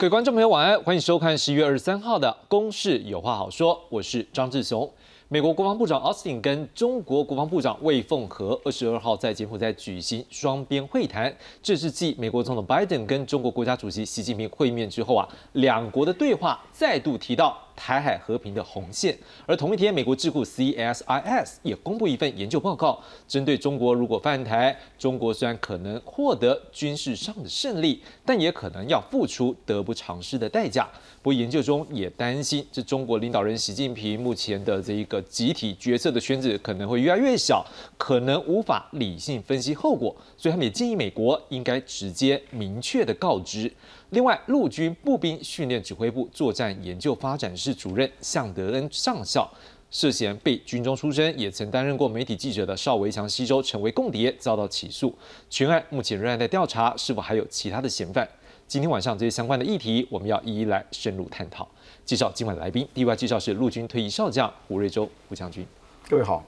各位观众朋友，晚安，欢迎收看十一月二十三号的《公事有话好说》，我是张志雄。美国国防部长奥斯汀跟中国国防部长魏凤和二十二号在柬埔寨举行双边会谈，这是继美国总统拜登跟中国国家主席习近平会面之后啊，两国的对话再度提到。台海和平的红线。而同一天，美国智库 CSIS 也公布一份研究报告，针对中国如果犯台，中国虽然可能获得军事上的胜利，但也可能要付出得不偿失的代价。不过研究中也担心，这中国领导人习近平目前的这一个集体决策的圈子可能会越来越小，可能无法理性分析后果，所以他们也建议美国应该直接明确的告知。另外，陆军步兵训练指挥部作战研究发展室主任向德恩上校涉嫌被军中出身，也曾担任过媒体记者的邵维强西周成为共谍，遭到起诉。全案目前仍然在调查，是否还有其他的嫌犯？今天晚上这些相关的议题，我们要一一来深入探讨。介绍今晚的来宾，第一位介绍是陆军退役少将胡瑞洲胡将军，各位好。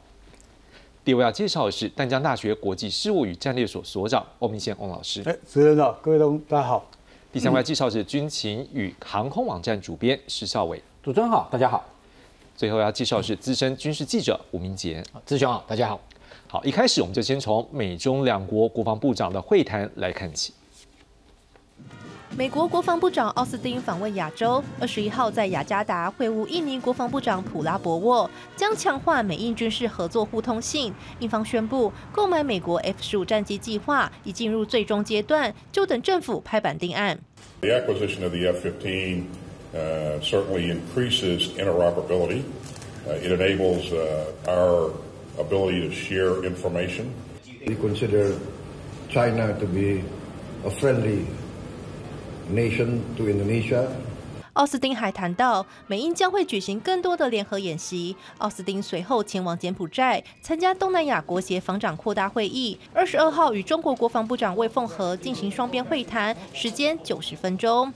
第二位要介绍的是淡江大学国际事务与战略所所长欧明宪翁老师，哎，主持人好，各位同大家好。第三位介绍是军情与航空网站主编施孝伟，主持人好，大家好。最后要介绍是资深军事记者吴明杰，志雄好，大家好。好，一开始我们就先从美中两国国防部长的会谈来看起。美国国防部长奥斯汀访问亚洲，二十一号在雅加达会晤印尼国防部长普拉博沃，将强化美印军事合作互通性。印方宣布购买美国 F 十五战机计划已进入最终阶段，就等政府拍板定案。The acquisition of the F-15 certainly increases interoperability. It enables our ability to share information. We consider China to be a friendly. Nation to Indonesia。奥斯汀还谈到，美英将会举行更多的联合演习。奥斯汀随后前往柬埔寨参加东南亚国协防长扩大会议，二十二号与中国国防部长魏凤和进行双边会谈，时间九十分钟。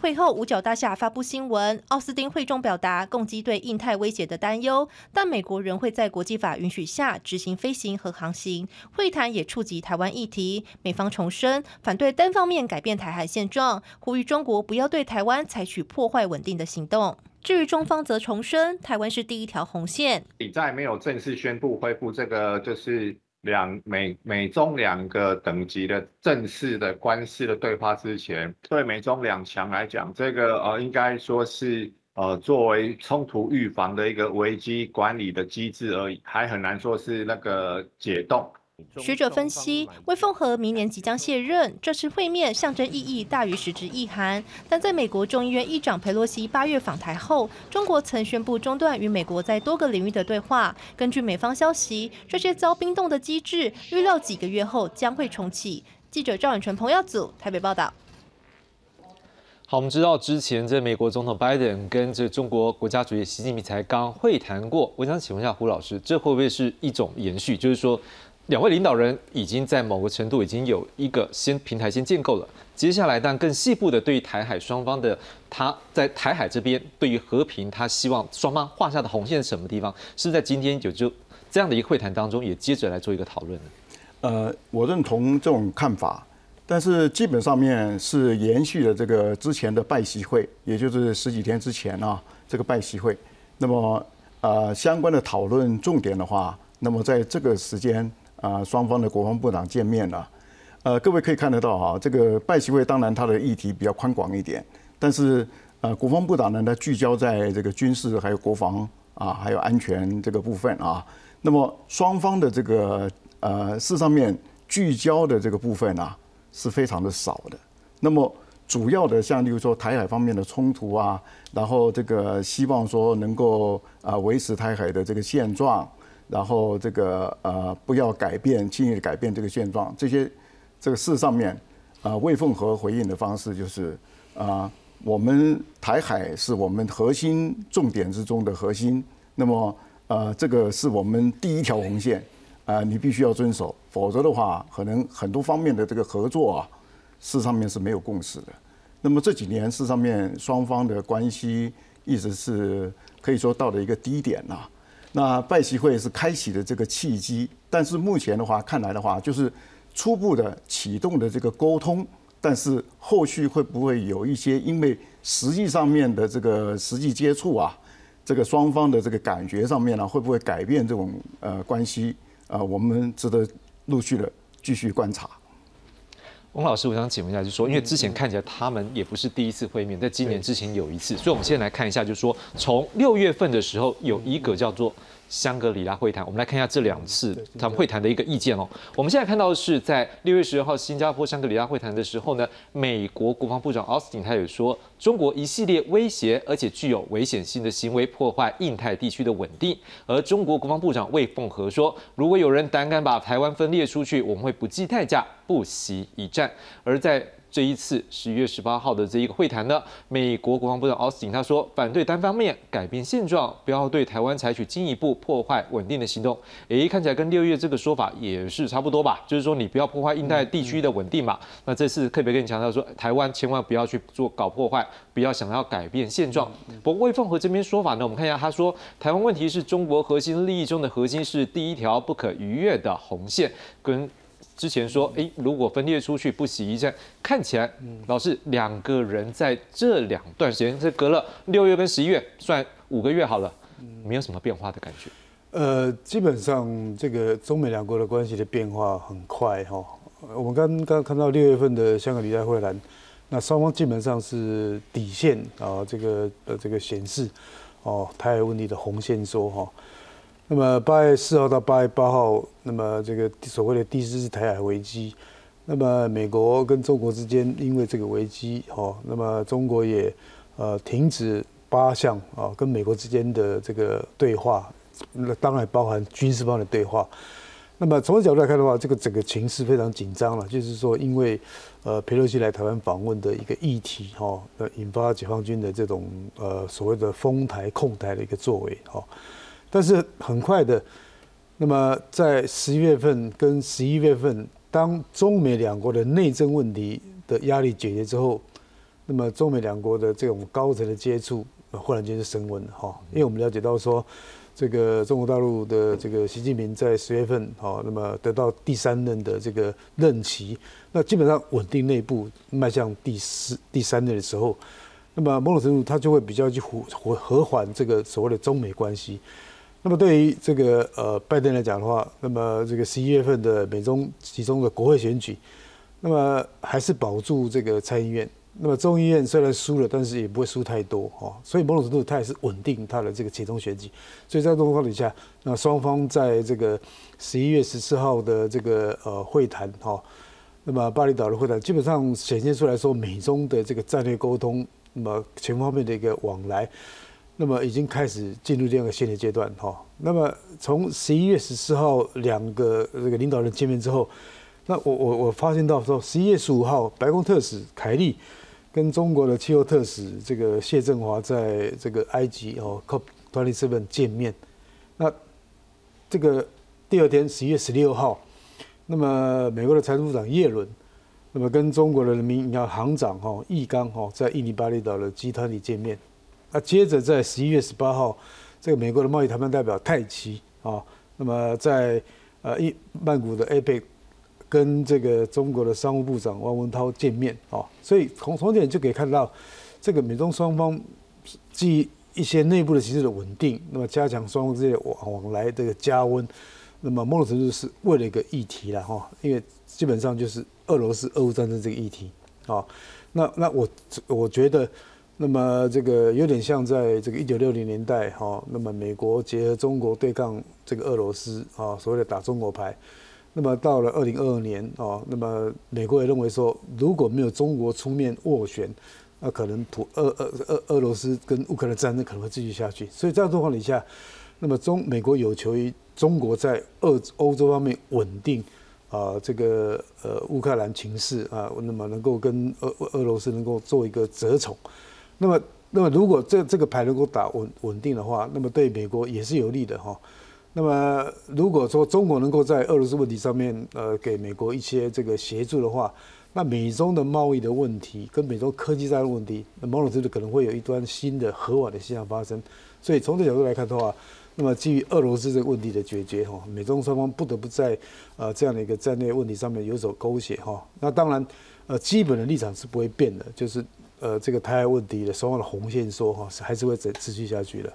会后，五角大厦发布新闻，奥斯汀会中表达共机对印太威胁的担忧，但美国仍会在国际法允许下执行飞行和航行。会谈也触及台湾议题，美方重申反对单方面改变台海现状，呼吁中国不要对台湾采取破坏稳定的行动。至于中方则重申，台湾是第一条红线。你在没有正式宣布恢复这个，就是。两美美中两个等级的正式的官司的对话之前，对美中两强来讲，这个呃应该说是呃作为冲突预防的一个危机管理的机制而已，还很难说是那个解冻。学者分析，魏凤和明年即将卸任，这次会面象征意义大于实质意涵。但在美国众议院议长佩洛西八月访台后，中国曾宣布中断与美国在多个领域的对话。根据美方消息，这些遭冰冻的机制预料几个月后将会重启。记者赵远纯、彭耀祖台北报道。好，我们知道之前这美国总统拜登跟这中国国家主席习近平才刚会谈过，我想请问一下胡老师，这会不会是一种延续？就是说。两位领导人已经在某个程度已经有一个先平台先建构了，接下来但更细部的对于台海双方的他在台海这边对于和平，他希望双方画下的红线是什么地方？是在今天就就这样的一个会谈当中，也接着来做一个讨论呢？呃，我认同这种看法，但是基本上面是延续了这个之前的拜习会，也就是十几天之前啊这个拜习会。那么呃相关的讨论重点的话，那么在这个时间。啊，双方的国防部长见面了，呃，各位可以看得到哈，这个拜习会当然它的议题比较宽广一点，但是呃，国防部长呢，他聚焦在这个军事还有国防啊，还有安全这个部分啊。那么双方的这个呃事上面聚焦的这个部分啊，是非常的少的。那么主要的像例如说台海方面的冲突啊，然后这个希望说能够啊维持台海的这个现状。然后这个呃不要改变轻易的改变这个现状，这些这个事上面啊，魏凤和回应的方式就是啊，我们台海是我们核心重点之中的核心，那么呃这个是我们第一条红线啊，你必须要遵守，否则的话，可能很多方面的这个合作啊，事上面是没有共识的。那么这几年事上面双方的关系一直是可以说到了一个低点呐。那拜习会是开启的这个契机，但是目前的话看来的话，就是初步的启动的这个沟通但是后续会不会有一些因为实际上面的这个实际接触啊，这个双方的这个感觉上面呢，会不会改变这种呃关系啊？我们值得陆续的继续观察。翁老师，我想请问一下，就是说，因为之前看起来他们也不是第一次会面，在今年之前有一次，所以我们现在来看一下，就是说，从六月份的时候有一个叫做。香格里拉会谈，我们来看一下这两次他们会谈的一个意见哦。我们现在看到的是在六月十二号新加坡香格里拉会谈的时候呢，美国国防部长奥斯汀他也说，中国一系列威胁而且具有危险性的行为破坏印太地区的稳定。而中国国防部长魏凤和说，如果有人胆敢把台湾分裂出去，我们会不计代价不惜一战。而在这一次十一月十八号的这一个会谈呢，美国国防部长奥斯汀他说反对单方面改变现状，不要对台湾采取进一步破坏稳定的行动。诶，看起来跟六月这个说法也是差不多吧？就是说你不要破坏印太地区的稳定嘛。那这次特别跟你强调说，台湾千万不要去做搞破坏，不要想要改变现状。不过魏凤和这边说法呢，我们看一下，他说台湾问题是中国核心利益中的核心，是第一条不可逾越的红线，跟。之前说，哎，如果分裂出去不洗一战，看起来，老是两个人在这两段时间，这隔了六月跟十一月，算五个月好了，没有什么变化的感觉。呃，基本上这个中美两国的关系的变化很快哈。我们刚刚看到六月份的香港理代会谈，那双方基本上是底线啊，这个呃这个显示哦，台海问题的红线说哈。那么八月四号到八月八号，那么这个所谓的第四次台海危机，那么美国跟中国之间因为这个危机，哦，那么中国也呃停止八项啊跟美国之间的这个对话，那当然包含军事方的对话。那么从这角度来看的话，这个整个情势非常紧张了，就是说因为呃佩洛西来台湾访问的一个议题，哈，呃引发解放军的这种呃所谓的封台控台的一个作为，哈。但是很快的，那么在十一月份跟十一月份，当中美两国的内政问题的压力解决之后，那么中美两国的这种高层的接触，忽然间就升温了哈。因为我们了解到说，这个中国大陆的这个习近平在十月份哈，那么得到第三任的这个任期，那基本上稳定内部，迈向第四第三任的时候，那么某种程度他就会比较去和和和缓这个所谓的中美关系。那么对于这个呃拜登来讲的话，那么这个十一月份的美中其中的国会选举，那么还是保住这个参议院。那么众议院虽然输了，但是也不会输太多哈。所以某种程度，它也是稳定它的这个其中选举。所以在这种况底下，那双方在这个十一月十四号的这个呃会谈哈，那么巴厘岛的会谈基本上显现出来说，美中的这个战略沟通，那么全方面的一个往来。那么已经开始进入这样一个新的阶段哈。那么从十一月十四号两个这个领导人见面之后，那我我我发现到说十一月十五号白宫特使凯利跟中国的气候特使这个谢振华在这个埃及哦 COP twenty seven 见面。那这个第二天十一月十六号，那么美国的财政部长耶伦，那么跟中国的人民银行行长哈易纲哈在印尼巴厘岛的集团里见面。那接着在十一月十八号，这个美国的贸易谈判代表泰奇啊，那么在呃一曼谷的 APEC 跟这个中国的商务部长汪文涛见面啊，所以从从点就可以看到，这个美中双方基于一些内部的形势的稳定，那么加强双方之间往往来这个加温，那么某种程度是为了一个议题了哈，因为基本上就是俄罗斯俄乌战争这个议题啊，那那我我觉得。那么这个有点像在这个一九六零年代哈，那么美国结合中国对抗这个俄罗斯啊，所谓的打中国牌。那么到了二零二二年啊，那么美国也认为说，如果没有中国出面斡旋，那可能普俄俄俄俄罗斯跟乌克兰战争可能会继续下去。所以这样状况底下，那么中美国有求于中国在俄欧洲方面稳定啊，这个呃乌克兰情势啊，那么能够跟俄俄罗斯能够做一个折冲。那么，那么如果这这个牌能够打稳稳定的话，那么对美国也是有利的哈。那么如果说中国能够在俄罗斯问题上面呃给美国一些这个协助的话，那美中的贸易的问题跟美中科技战的问题，那某种程度可能会有一端新的和缓的现象发生。所以从这角度来看的话，那么基于俄罗斯这个问题的解决哈，美中双方不得不在呃这样的一个战略问题上面有所勾结哈。那当然。呃，基本的立场是不会变的，就是呃，这个台海问题的双方的红线说哈，是还是会持持续下去的。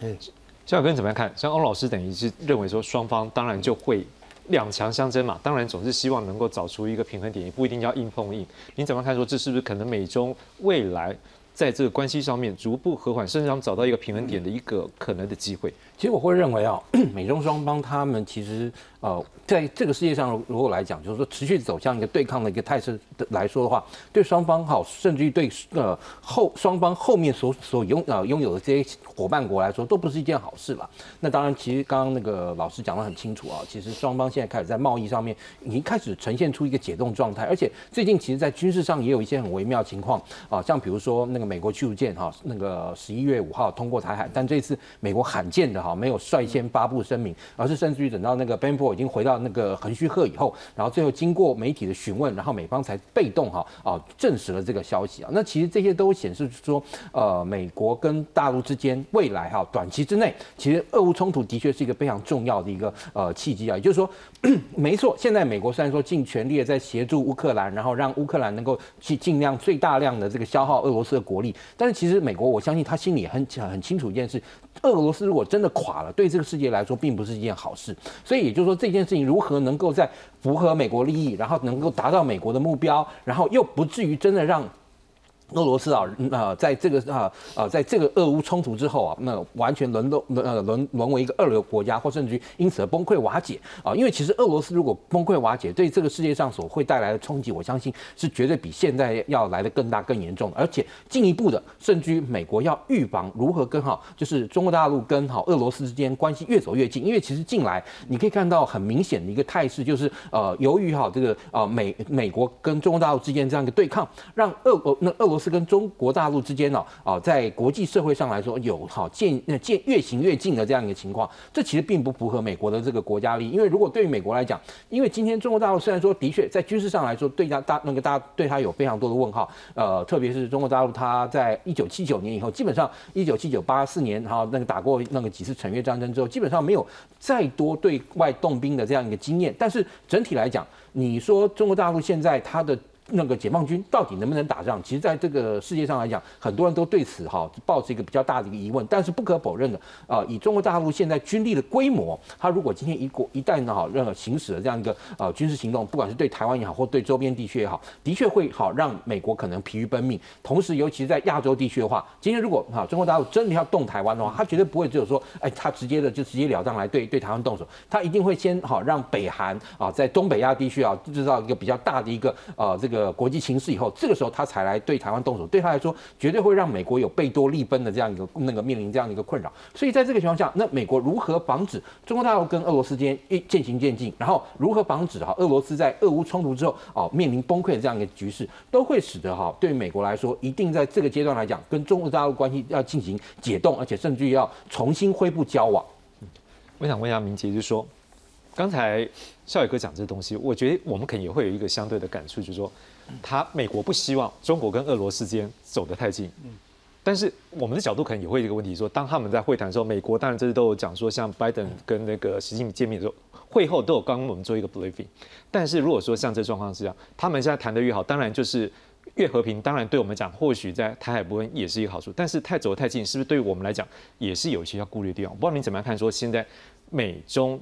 嗯，肖小根怎么样看？像欧老师等于是认为说，双方当然就会两强相争嘛，当然总是希望能够找出一个平衡点，也不一定要硬碰硬。你怎么看？说这是不是可能美中未来在这个关系上面逐步和缓，甚至想找到一个平衡点的一个可能的机会？其实我会认为啊，美中双方他们其实呃，在这个世界上如果来讲，就是说持续走向一个对抗的一个态势的来说的话，对双方好，甚至于对呃后双方后面所所拥呃拥有的这些伙伴国来说，都不是一件好事吧。那当然，其实刚刚那个老师讲得很清楚啊，其实双方现在开始在贸易上面已经开始呈现出一个解冻状态，而且最近其实在军事上也有一些很微妙情况啊，像比如说那个美国驱逐舰哈，那个十一月五号通过台海，但这次美国罕见的哈。没有率先发布声明，而是甚至于等到那个 Ben 已经回到那个横须贺以后，然后最后经过媒体的询问，然后美方才被动哈啊证实了这个消息啊。那其实这些都显示说，呃，美国跟大陆之间未来哈短期之内，其实俄乌冲突的确是一个非常重要的一个呃契机啊。也就是说，没错，现在美国虽然说尽全力的在协助乌克兰，然后让乌克兰能够去尽量最大量的这个消耗俄罗斯的国力，但是其实美国我相信他心里很很清楚一件事。俄罗斯如果真的垮了，对这个世界来说并不是一件好事。所以也就是说，这件事情如何能够在符合美国利益，然后能够达到美国的目标，然后又不至于真的让。俄罗斯啊，呃，在这个啊呃，在这个俄乌冲突之后啊，那完全沦落呃沦沦为一个二流国家，或甚至于因此而崩溃瓦解啊。因为其实俄罗斯如果崩溃瓦解，对这个世界上所会带来的冲击，我相信是绝对比现在要来的更大更严重。而且进一步的，甚至于美国要预防如何跟好，就是中国大陆跟好俄罗斯之间关系越走越近。因为其实近来你可以看到很明显的一个态势，就是呃，由于哈这个呃美美国跟中国大陆之间这样一个对抗，让俄俄那俄罗斯。是跟中国大陆之间呢，啊，在国际社会上来说有好渐渐越行越近的这样一个情况，这其实并不符合美国的这个国家利益。因为如果对于美国来讲，因为今天中国大陆虽然说的确在军事上来说对他大那个大对他有非常多的问号，呃，特别是中国大陆，他在一九七九年以后，基本上一九七九八四年哈那个打过那个几次惩越战争之后，基本上没有再多对外动兵的这样一个经验。但是整体来讲，你说中国大陆现在它的。那个解放军到底能不能打仗？其实，在这个世界上来讲，很多人都对此哈抱着一个比较大的一个疑问。但是不可否认的啊，以中国大陆现在军力的规模，它如果今天一国一旦哈任何行使了这样一个呃军事行动，不管是对台湾也好，或对周边地区也好，的确会好让美国可能疲于奔命。同时，尤其是在亚洲地区的话，今天如果哈中国大陆真的要动台湾的话，他绝对不会只有说哎，他直接的就直截了当来对对台湾动手，他一定会先好让北韩啊在东北亚地区啊制造一个比较大的一个呃这个。呃国际形势以后，这个时候他才来对台湾动手，对他来说绝对会让美国有贝多利奔的这样一个那个面临这样的一个困扰。所以在这个情况下，那美国如何防止中国大陆跟俄罗斯间一渐行渐近，然后如何防止哈俄罗斯在俄乌冲突之后哦面临崩溃的这样一个局势，都会使得哈对美国来说，一定在这个阶段来讲，跟中国大陆关系要进行解冻，而且甚至于要重新恢复交往。我想问一下明杰，就是说。刚才少宇哥讲这东西，我觉得我们可能也会有一个相对的感触，就是说，他美国不希望中国跟俄罗斯之间走得太近，嗯但是我们的角度可能也会一个问题，说当他们在会谈的时候，美国当然这次都有讲说，像拜登跟那个习近平见面的时候，会后都有刚我们做一个 briefing，但是如果说像这状况是这样，他们现在谈得越好，当然就是越和平，当然对我们讲，或许在台海部分也是一个好处，但是太走得太近，是不是对我们来讲也是有一些要顾虑的地方？不知道你怎么样看？说现在美中。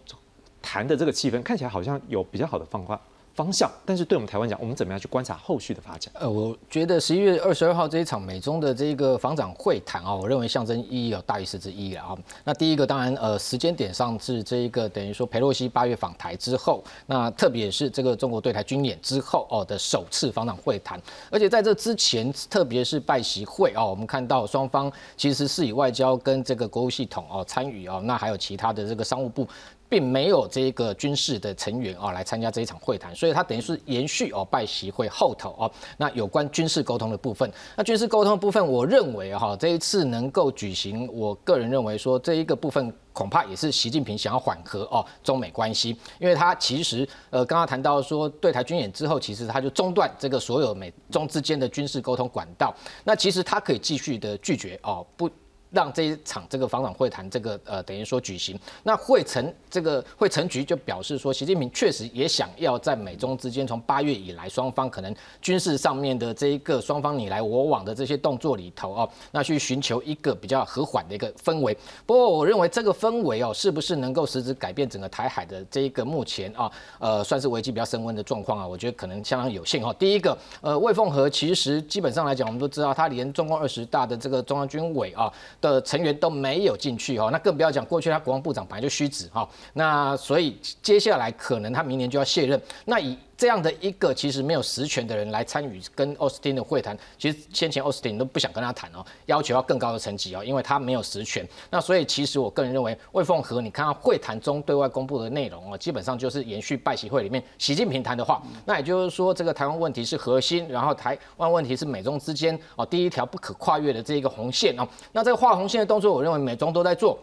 谈的这个气氛看起来好像有比较好的放宽方向，但是对我们台湾讲，我们怎么样去观察后续的发展？呃，我觉得十一月二十二号这一场美中的这个防长会谈啊，我认为象征意义有大于实质意义了啊。那第一个当然呃时间点上是这一个等于说佩洛西八月访台之后，那特别是这个中国对台军演之后哦的首次防长会谈，而且在这之前，特别是拜习会哦，我们看到双方其实是以外交跟这个国务系统哦参与哦，那还有其他的这个商务部。并没有这个军事的成员啊来参加这一场会谈，所以它等于是延续哦拜习会后头哦，那有关军事沟通的部分，那军事沟通的部分，我认为哈这一次能够举行，我个人认为说这一个部分恐怕也是习近平想要缓和哦中美关系，因为他其实呃刚刚谈到说对台军演之后，其实他就中断这个所有美中之间的军事沟通管道，那其实他可以继续的拒绝哦不。让这一场这个防长会谈这个呃等于说举行，那会成这个会成局就表示说，习近平确实也想要在美中之间从八月以来双方可能军事上面的这一个双方你来我往的这些动作里头哦，那去寻求一个比较和缓的一个氛围。不过我认为这个氛围哦，是不是能够实质改变整个台海的这一个目前啊呃算是危机比较升温的状况啊？我觉得可能相当有限哈。第一个呃魏凤和其实基本上来讲，我们都知道他连中共二十大的这个中央军委啊。的成员都没有进去哈，那更不要讲过去他国防部长本来就虚职哈，那所以接下来可能他明年就要卸任，那以这样的一个其实没有实权的人来参与跟奥斯汀的会谈，其实先前奥斯汀都不想跟他谈哦，要求要更高的层级哦，因为他没有实权。那所以其实我个人认为，魏凤和你看到会谈中对外公布的内容哦，基本上就是延续拜习会里面习近平谈的话，那也就是说这个台湾问题是核心，然后台湾问题是美中之间哦第一条不可跨越的这一个红线哦，那这个画红线的动作，我认为美中都在做。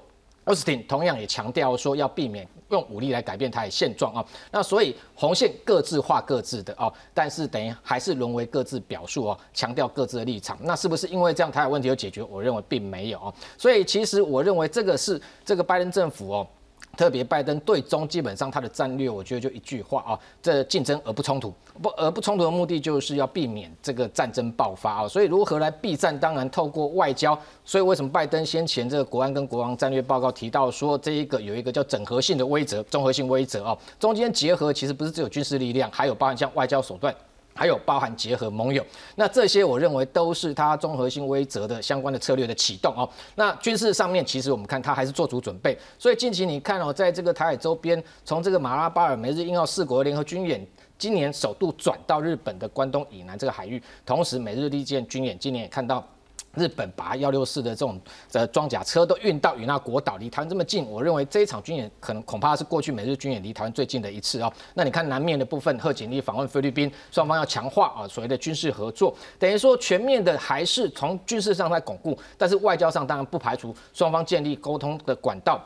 奥斯汀同样也强调说，要避免用武力来改变台现状啊。那所以红线各自画各自的啊，但是等于还是沦为各自表述哦，强调各自的立场。那是不是因为这样台海问题有解决？我认为并没有啊。所以其实我认为这个是这个拜登政府哦。特别拜登对中基本上他的战略，我觉得就一句话啊，这竞争而不冲突，不而不冲突的目的就是要避免这个战争爆发啊。所以如何来避战，当然透过外交。所以为什么拜登先前这个国安跟国防战略报告提到说，这一个有一个叫整合性的威则、综合性威则啊，中间结合其实不是只有军事力量，还有包含像外交手段。还有包含结合盟友，那这些我认为都是它综合性威则的相关的策略的启动哦。那军事上面，其实我们看它还是做足准备。所以近期你看哦，在这个台海周边，从这个马拉巴尔、美日印澳四国联合军演，今年首度转到日本的关东以南这个海域，同时美日利剑军演，今年也看到。日本把幺六四的这种的装甲车都运到与那国岛，离台湾这么近，我认为这一场军演可能恐怕是过去美日军演离台湾最近的一次哦。那你看南面的部分，贺锦丽访问菲律宾，双方要强化啊所谓的军事合作，等于说全面的还是从军事上在巩固，但是外交上当然不排除双方建立沟通的管道。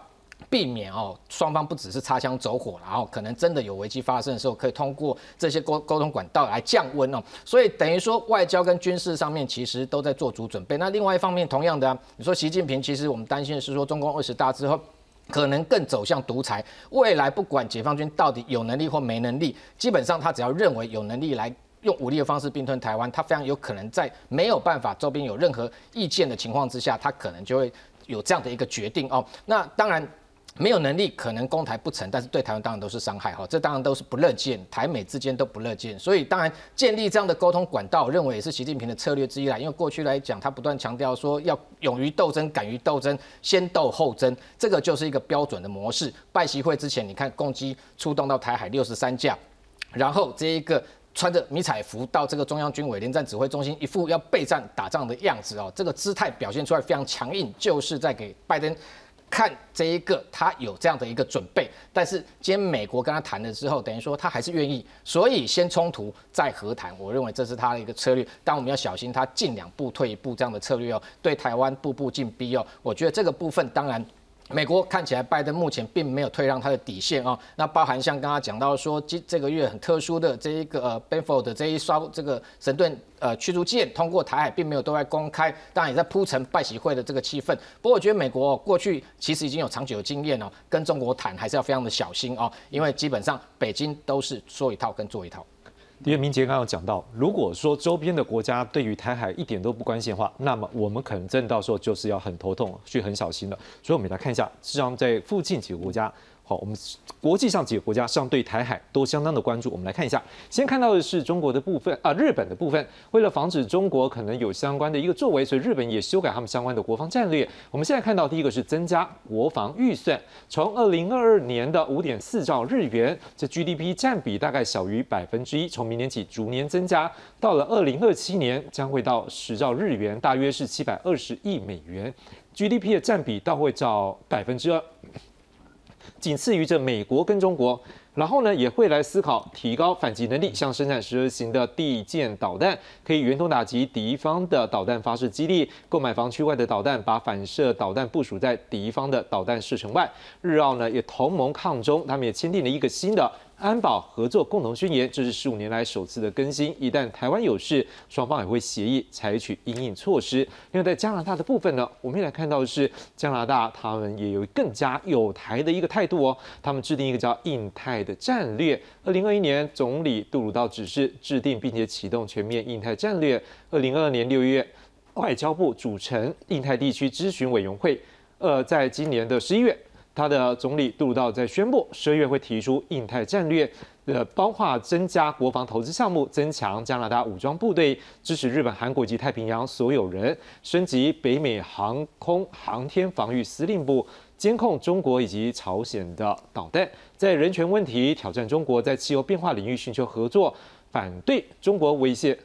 避免哦，双方不只是擦枪走火，然后可能真的有危机发生的时候，可以通过这些沟沟通管道来降温哦。所以等于说，外交跟军事上面其实都在做足准备。那另外一方面，同样的，你说习近平，其实我们担心的是说，中共二十大之后，可能更走向独裁。未来不管解放军到底有能力或没能力，基本上他只要认为有能力来用武力的方式并吞台湾，他非常有可能在没有办法周边有任何意见的情况之下，他可能就会有这样的一个决定哦。那当然。没有能力可能攻台不成，但是对台湾当然都是伤害哈，这当然都是不乐见，台美之间都不乐见，所以当然建立这样的沟通管道，认为也是习近平的策略之一啦。因为过去来讲，他不断强调说要勇于斗争、敢于斗争、先斗后争，这个就是一个标准的模式。拜习会之前，你看攻击出动到台海六十三架，然后这一个穿着迷彩服到这个中央军委联战指挥中心，一副要备战打仗的样子哦，这个姿态表现出来非常强硬，就是在给拜登。看这一个，他有这样的一个准备，但是今天美国跟他谈了之后，等于说他还是愿意，所以先冲突再和谈，我认为这是他的一个策略，但我们要小心他进两步退一步这样的策略哦，对台湾步步进逼哦，我觉得这个部分当然。美国看起来，拜登目前并没有退让他的底线啊。那包含像刚刚讲到说，这这个月很特殊的这一个呃 b e n f o r d 这一刷这个神盾呃驱逐舰通过台海，并没有对外公开，当然也在铺陈拜喜会的这个气氛。不过我觉得美国过去其实已经有长久的经验哦，跟中国谈还是要非常的小心哦，因为基本上北京都是说一套跟做一套。因为，明杰刚刚讲到，如果说周边的国家对于台海一点都不关心的话，那么我们可能真的到时候就是要很头痛，去很小心了。所以，我们来看一下，实际上在附近几个国家。好，我们国际上几个国家上对台海都相当的关注。我们来看一下，先看到的是中国的部分啊，日本的部分。为了防止中国可能有相关的一个作为，所以日本也修改他们相关的国防战略。我们现在看到第一个是增加国防预算，从二零二二年的五点四兆日元，这 GDP 占比大概小于百分之一，从明年起逐年增加，到了二零二七年将会到十兆日元，大约是七百二十亿美元，GDP 的占比到会到百分之二。仅次于这美国跟中国，然后呢也会来思考提高反击能力，像生产十二型的地舰导弹，可以远程打击敌方的导弹发射基地，购买防区外的导弹，把反射导弹部署在敌方的导弹射程外。日澳呢也同盟抗中，他们也签订了一个新的安保合作共同宣言，这是十五年来首次的更新。一旦台湾有事，双方也会协议采取应应措施。另外在加拿大的部分呢，我们也来看到是加拿大他们也有更加有台的一个态度哦，他们制定一个叫印太的战略。二零二一年，总理杜鲁道指示制定并且启动全面印太战略。二零二二年六月，外交部组成印太地区咨询委员会。呃，在今年的十一月，他的总理杜鲁道在宣布，十二月会提出印太战略，呃，包括增加国防投资项目，增强加拿大武装部队，支持日本、韩国及太平洋所有人，升级北美航空航天防御司令部，监控中国以及朝鲜的导弹，在人权问题挑战中国在气候变化领域寻求合作，反对中国威胁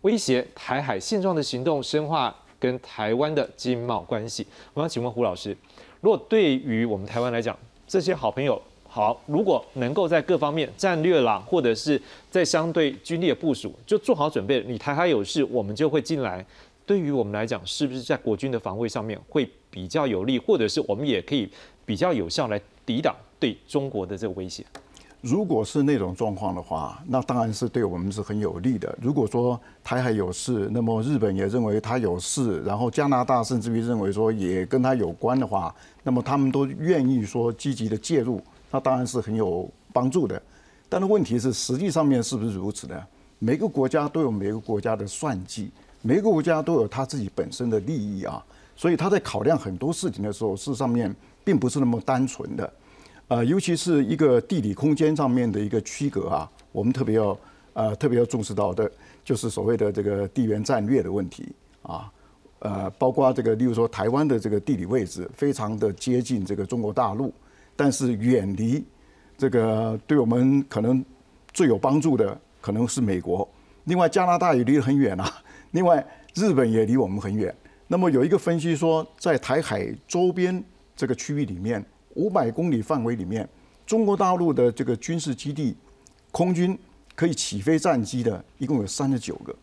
威胁台海现状的行动，深化。跟台湾的经贸关系，我想请问胡老师，如果对于我们台湾来讲，这些好朋友好，如果能够在各方面战略啦，或者是在相对军力的部署，就做好准备，你台海有事，我们就会进来。对于我们来讲，是不是在国军的防卫上面会比较有利，或者是我们也可以比较有效来抵挡对中国的这个威胁？如果是那种状况的话，那当然是对我们是很有利的。如果说台海有事，那么日本也认为他有事，然后加拿大甚至于认为说也跟他有关的话，那么他们都愿意说积极的介入，那当然是很有帮助的。但是问题是，实际上面是不是如此呢？每个国家都有每个国家的算计，每个国家都有他自己本身的利益啊，所以他在考量很多事情的时候，事实上面并不是那么单纯的。呃，尤其是一个地理空间上面的一个区隔啊，我们特别要呃特别要重视到的，就是所谓的这个地缘战略的问题啊，呃，包括这个，例如说台湾的这个地理位置非常的接近这个中国大陆，但是远离这个对我们可能最有帮助的可能是美国，另外加拿大也离得很远啊，另外日本也离我们很远。那么有一个分析说，在台海周边这个区域里面。五百公里范围里面，中国大陆的这个军事基地，空军可以起飞战机的，一共有三十九个。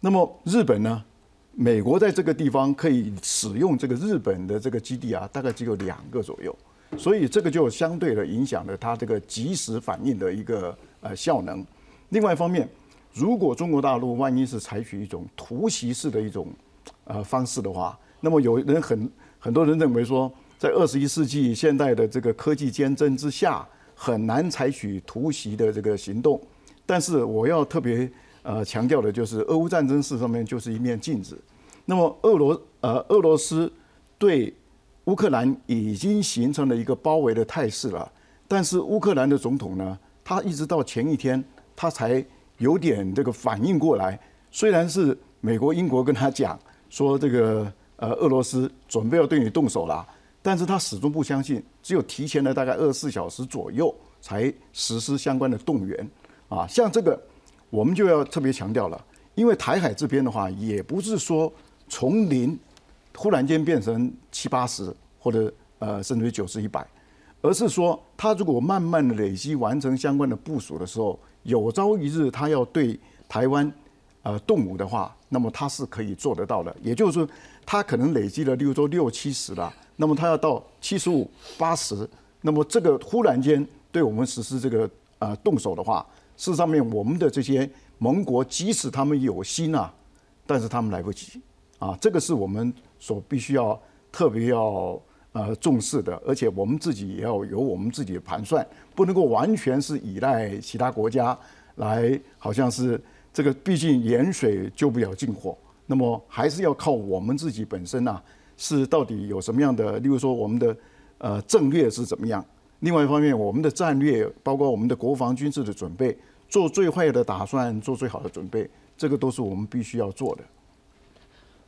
那么日本呢？美国在这个地方可以使用这个日本的这个基地啊，大概只有两个左右。所以这个就相对的影响了它这个及时反应的一个呃效能。另外一方面，如果中国大陆万一是采取一种突袭式的一种呃方式的话，那么有人很很多人认为说。在二十一世纪现代的这个科技坚贞之下，很难采取突袭的这个行动。但是我要特别呃强调的就是，俄乌战争事上面就是一面镜子。那么俄罗呃俄罗斯对乌克兰已经形成了一个包围的态势了。但是乌克兰的总统呢，他一直到前一天他才有点这个反应过来。虽然是美国、英国跟他讲说这个呃俄罗斯准备要对你动手了。但是他始终不相信，只有提前了大概二十四小时左右才实施相关的动员，啊，像这个我们就要特别强调了，因为台海这边的话，也不是说从零忽然间变成七八十或者呃甚至于九十一百，而是说他如果慢慢的累积完成相关的部署的时候，有朝一日他要对台湾呃动武的话，那么他是可以做得到的，也就是说他可能累积了，例如说六七十了。那么他要到七十五、八十，那么这个忽然间对我们实施这个呃动手的话，事实上面我们的这些盟国即使他们有心啊，但是他们来不及啊，这个是我们所必须要特别要呃重视的，而且我们自己也要有我们自己的盘算，不能够完全是依赖其他国家来，好像是这个毕竟远水救不了近火，那么还是要靠我们自己本身呐。是到底有什么样的？例如说，我们的呃战略是怎么样？另外一方面，我们的战略包括我们的国防军事的准备，做最坏的打算，做最好的准备，这个都是我们必须要做的。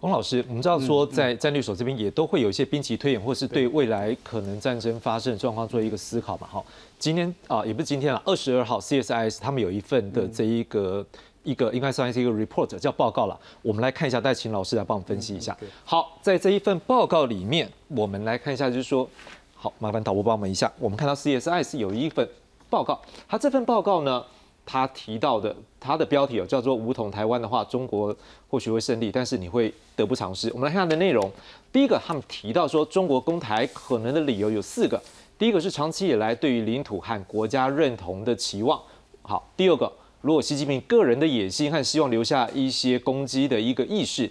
洪老师，我们知道说，在战略所这边也都会有一些兵棋推演，或是对未来可能战争发生的状况做一个思考嘛？哈，今天啊，也不是今天了，二十二号，CSIS 他们有一份的这一个。一个应该算是一个 report 叫报告了，我们来看一下，再请老师来帮我们分析一下。好，在这一份报告里面，我们来看一下，就是说，好，麻烦导播帮我们一下。我们看到 CSI 是有一份报告，它这份报告呢，它提到的，它的标题哦叫做“武统台湾的话，中国或许会胜利，但是你会得不偿失”。我们来看它的内容。第一个，他们提到说，中国攻台可能的理由有四个。第一个是长期以来对于领土和国家认同的期望。好，第二个，如果习近平个人的野心和希望留下一些攻击的一个意识，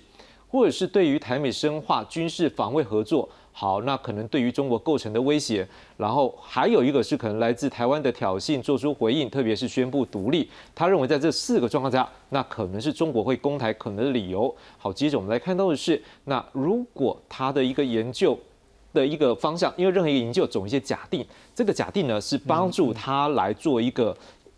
或者是对于台美深化军事防卫合作。好，那可能对于中国构成的威胁，然后还有一个是可能来自台湾的挑衅，做出回应，特别是宣布独立。他认为在这四个状况下，那可能是中国会攻台可能的理由。好，接着我们来看到的是，那如果他的一个研究的一个方向，因为任何一个研究总有一些假定，这个假定呢是帮助他来做一个。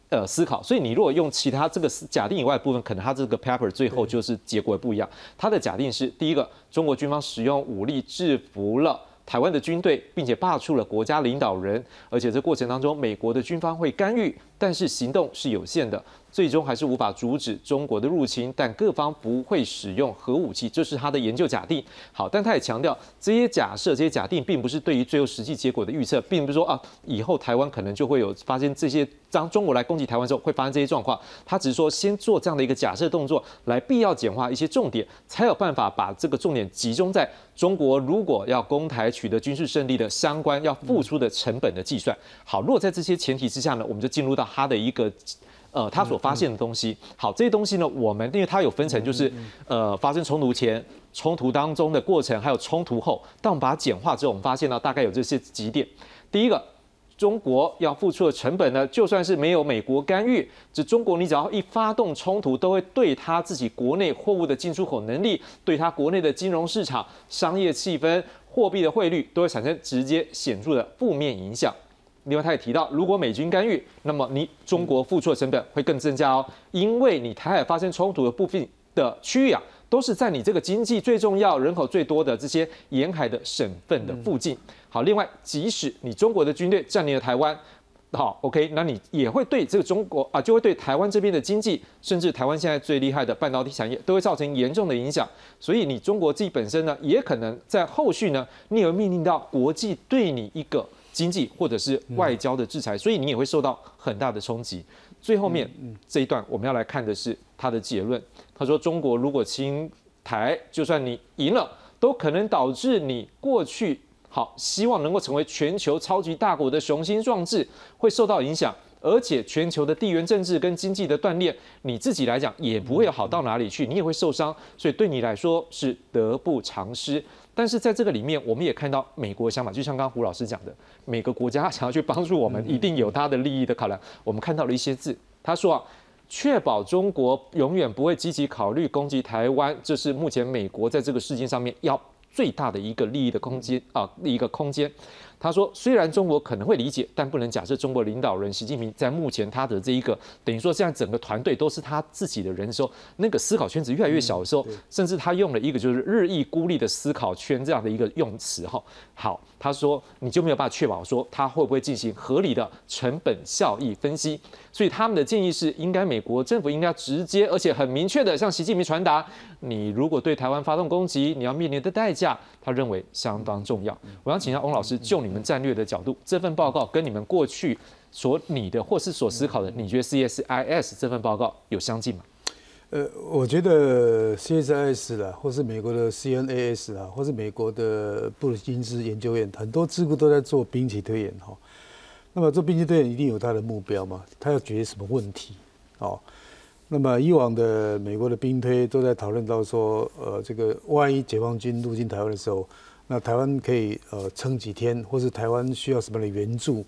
呃，思考。所以你如果用其他这个假定以外的部分，可能它这个 paper 最后就是结果不一样。它的假定是：第一个，中国军方使用武力制服了台湾的军队，并且罢黜了国家领导人，而且这过程当中，美国的军方会干预，但是行动是有限的。最终还是无法阻止中国的入侵，但各方不会使用核武器，这是他的研究假定。好，但他也强调，这些假设、这些假定，并不是对于最后实际结果的预测，并不是说啊，以后台湾可能就会有发现这些，当中国来攻击台湾之后会发生这些状况。他只是说，先做这样的一个假设动作，来必要简化一些重点，才有办法把这个重点集中在中国如果要攻台取得军事胜利的相关要付出的成本的计算。好，如果在这些前提之下呢，我们就进入到他的一个。呃，他所发现的东西，好，这些东西呢，我们因为它有分成，就是呃，发生冲突前、冲突当中的过程，还有冲突后。但我们把它简化之后，我们发现呢，大概有这些几点。第一个，中国要付出的成本呢，就算是没有美国干预，这中国你只要一发动冲突，都会对他自己国内货物的进出口能力，对他国内的金融市场、商业气氛、货币的汇率，都会产生直接显著的负面影响。另外，他也提到，如果美军干预，那么你中国付出的成本会更增加哦，因为你台海发生冲突的部分的区域啊，都是在你这个经济最重要、人口最多的这些沿海的省份的附近。好，另外，即使你中国的军队占领了台湾，好，OK，那你也会对这个中国啊，就会对台湾这边的经济，甚至台湾现在最厉害的半导体产业，都会造成严重的影响。所以，你中国自己本身呢，也可能在后续呢，你也会面临到国际对你一个。经济或者是外交的制裁，所以你也会受到很大的冲击。最后面这一段我们要来看的是他的结论。他说：“中国如果侵台，就算你赢了，都可能导致你过去好希望能够成为全球超级大国的雄心壮志会受到影响，而且全球的地缘政治跟经济的断裂，你自己来讲也不会好到哪里去，你也会受伤。所以对你来说是得不偿失。”但是在这个里面，我们也看到美国的想法，就像刚刚胡老师讲的，每个国家想要去帮助我们，一定有他的利益的考量。我们看到了一些字，他说啊，确保中国永远不会积极考虑攻击台湾，这是目前美国在这个事件上面要最大的一个利益的空间啊，一个空间。他说：“虽然中国可能会理解，但不能假设中国领导人习近平在目前他的这一个等于说现在整个团队都是他自己的人的时候，那个思考圈子越来越小的时候，甚至他用了一个就是日益孤立的思考圈这样的一个用词哈。好，他说你就没有办法确保说他会不会进行合理的成本效益分析。所以他们的建议是，应该美国政府应该直接而且很明确的向习近平传达，你如果对台湾发动攻击，你要面临的代价，他认为相当重要。我想请教翁老师，就你。你们战略的角度，这份报告跟你们过去所拟的或是所思考的，你觉得 CSIS 这份报告有相近吗？呃，我觉得 CSIS 啦，或是美国的 CNAS 啦，或是美国的布鲁金斯研究院，很多智库都在做兵棋推演哈。那么做兵棋推演一定有它的目标嘛？它要解决什么问题？哦，那么以往的美国的兵推都在讨论到说，呃，这个万一解放军入侵台湾的时候。那台湾可以呃撑几天，或是台湾需要什么样的援助，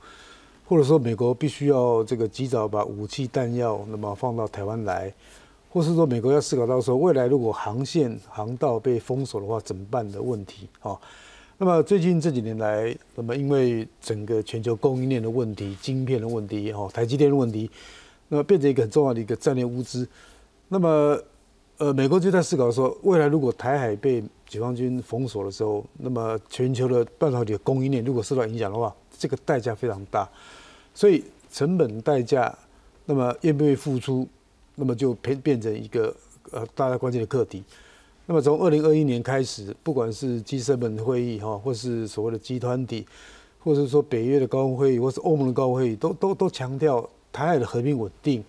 或者说美国必须要这个及早把武器弹药那么放到台湾来，或是说美国要思考到说未来如果航线航道被封锁的话怎么办的问题啊？那么最近这几年来，那么因为整个全球供应链的问题、晶片的问题、哈台积电的问题，那么变成一个很重要的一个战略物资。那么呃，美国就在思考说，未来如果台海被解放军封锁的时候，那么全球的半导体供应链如果受到影响的话，这个代价非常大，所以成本代价，那么愿不愿意付出，那么就变变成一个呃大家关键的课题。那么从二零二一年开始，不管是 G7 会议哈，或是所谓的集团体，或者说北约的高峰会议，或是欧盟的高峰会议，都都都强调台海的和平稳定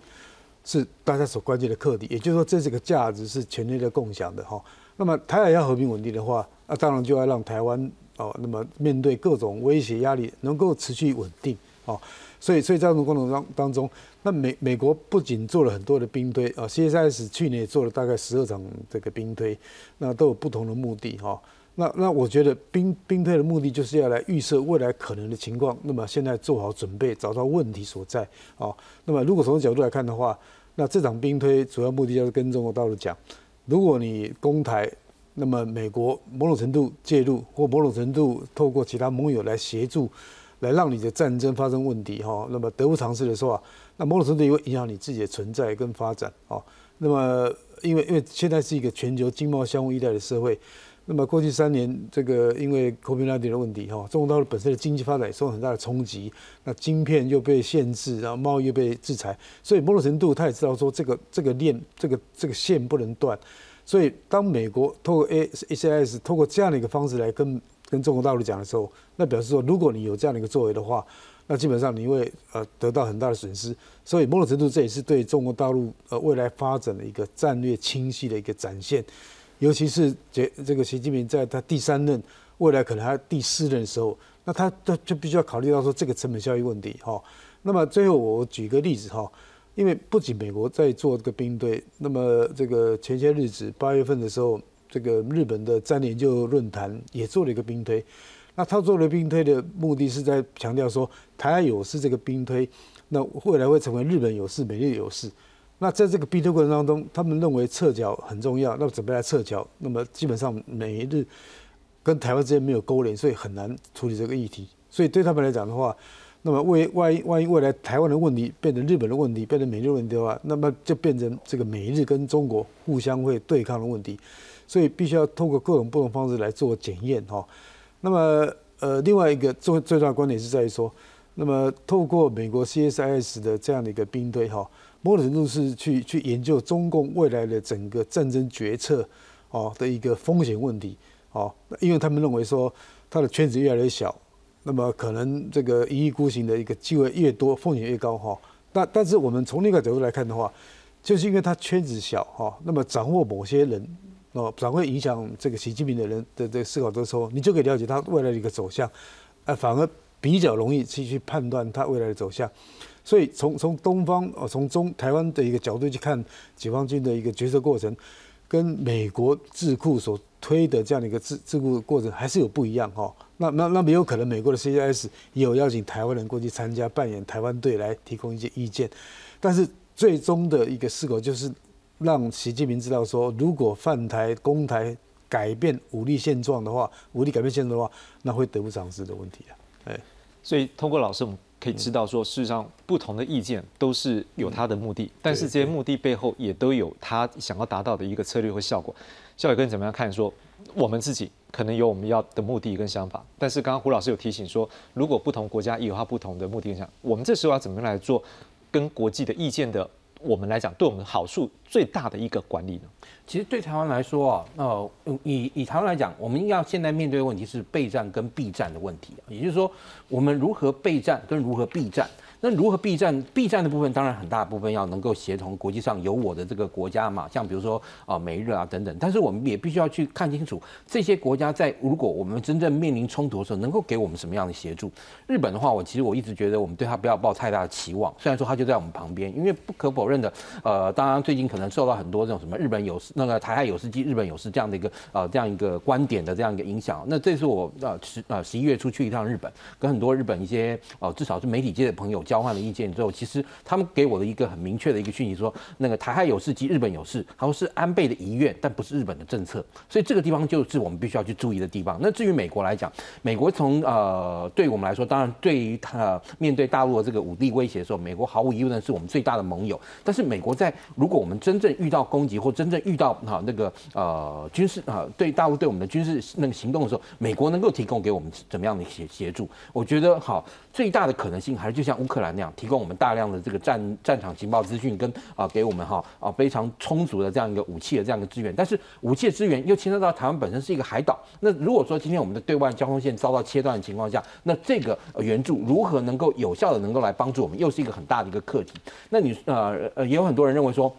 是大家所关键的课题。也就是说，这是个价值是全力的共享的哈。那么台海要和平稳定的话，那当然就要让台湾哦，那么面对各种威胁压力能够持续稳定哦，所以所以在这种过程当当中，那美美国不仅做了很多的兵推啊，C S S 去年也做了大概十二场这个兵推，那都有不同的目的哈。那那我觉得兵兵推的目的就是要来预设未来可能的情况，那么现在做好准备，找到问题所在哦。那么如果从角度来看的话，那这场兵推主要目的就是跟中国大陆讲，如果你攻台，那么美国某种程度介入或某种程度透过其他盟友来协助，来让你的战争发生问题哈。那么得不偿失的时候啊，那某种程度也会影响你自己的存在跟发展哦。那么因为因为现在是一个全球经贸相互依赖的社会。那么过去三年，这个因为 COVID-19 的问题，哈，中国大陆本身的经济发展受到很大的冲击，那晶片又被限制，然后贸易又被制裁，所以某种程度他也知道说这个这个链这个这个线不能断，所以当美国透过 A A C S 透过这样的一个方式来跟跟中国大陆讲的时候，那表示说如果你有这样的一个作为的话，那基本上你会呃得到很大的损失，所以某种程度这也是对中国大陆呃未来发展的一个战略清晰的一个展现。尤其是这这个习近平在他第三任，未来可能还第四任的时候，那他他就必须要考虑到说这个成本效益问题哈。那么最后我举个例子哈，因为不仅美国在做这个兵队，那么这个前些日子八月份的时候，这个日本的战研究论坛也做了一个兵推，那他做了兵推的目的是在强调说台湾有事这个兵推，那未来会成为日本有事，美日有事。那在这个逼退过程当中，他们认为撤侨很重要，那么准备来撤侨，那么基本上美日跟台湾之间没有勾连，所以很难处理这个议题。所以对他们来讲的话，那么为万一万一未来台湾的问题变成日本的问题，变成美日问题的话，那么就变成这个美日跟中国互相会对抗的问题。所以必须要通过各种不同方式来做检验哈。那么呃，另外一个最最大的观点是在于说，那么透过美国 CSIS 的这样的一个兵推哈。某种程度是去去研究中共未来的整个战争决策哦的一个风险问题哦，因为他们认为说他的圈子越来越小，那么可能这个一意孤行的一个机会越多，风险越高哈。但但是我们从另一个角度来看的话，就是因为他圈子小哈，那么掌握某些人哦，掌握影响这个习近平的人的这个思考的时候，你就可以了解他未来的一个走向，啊，反而比较容易去去判断他未来的走向。所以从从东方哦，从中台湾的一个角度去看解放军的一个决策过程，跟美国智库所推的这样的一个智智库过程还是有不一样哈。那那那没有可能，美国的 CIS 有邀请台湾人过去参加，扮演台湾队来提供一些意见。但是最终的一个思考就是让习近平知道说，如果犯台攻台改变武力现状的话，武力改变现状的话，那会得不偿失的问题啊。哎，所以通过老师我们。可以知道说，事实上不同的意见都是有它的目的，但是这些目的背后也都有他想要达到的一个策略和效果。肖伟哥怎么样看？说我们自己可能有我们要的目的跟想法，但是刚刚胡老师有提醒说，如果不同国家也有他不同的目的跟想，我们这时候要怎么样来做跟国际的意见的？我们来讲，对我们好处最大的一个管理呢？其实对台湾来说啊，呃，以以台湾来讲，我们要现在面对的问题是备战跟避战的问题，也就是说，我们如何备战跟如何避战。那如何避战？避战的部分当然很大部分要能够协同国际上有我的这个国家嘛，像比如说啊美日啊等等。但是我们也必须要去看清楚这些国家在如果我们真正面临冲突的时候，能够给我们什么样的协助。日本的话，我其实我一直觉得我们对他不要抱太大的期望。虽然说他就在我们旁边，因为不可否认的，呃，当然最近可能受到很多这种什么日本有事、那个台海有事机、日本有事这样的一个呃这样一个观点的这样一个影响。那这次我呃十呃十一月初去一趟日本，跟很多日本一些呃至少是媒体界的朋友。交换了意见之后，其实他们给我的一个很明确的一个讯息，说那个台海有事及日本有事，他说是安倍的遗愿，但不是日本的政策，所以这个地方就是我们必须要去注意的地方。那至于美国来讲，美国从呃对我们来说，当然对于他面对大陆的这个武力威胁的时候，美国毫无疑问是我们最大的盟友。但是美国在如果我们真正遇到攻击或真正遇到哈那个呃军事啊对大陆对我们的军事那个行动的时候，美国能够提供给我们怎么样的协协助？我觉得好最大的可能性还是就像乌克兰。那样提供我们大量的这个战战场情报资讯，跟啊给我们哈啊非常充足的这样一个武器的这样一个资源，但是武器的资源又牵涉到台湾本身是一个海岛。那如果说今天我们的对外交通线遭到切断的情况下，那这个援助如何能够有效的能够来帮助我们，又是一个很大的一个课题。那你呃呃也有很多人认为说。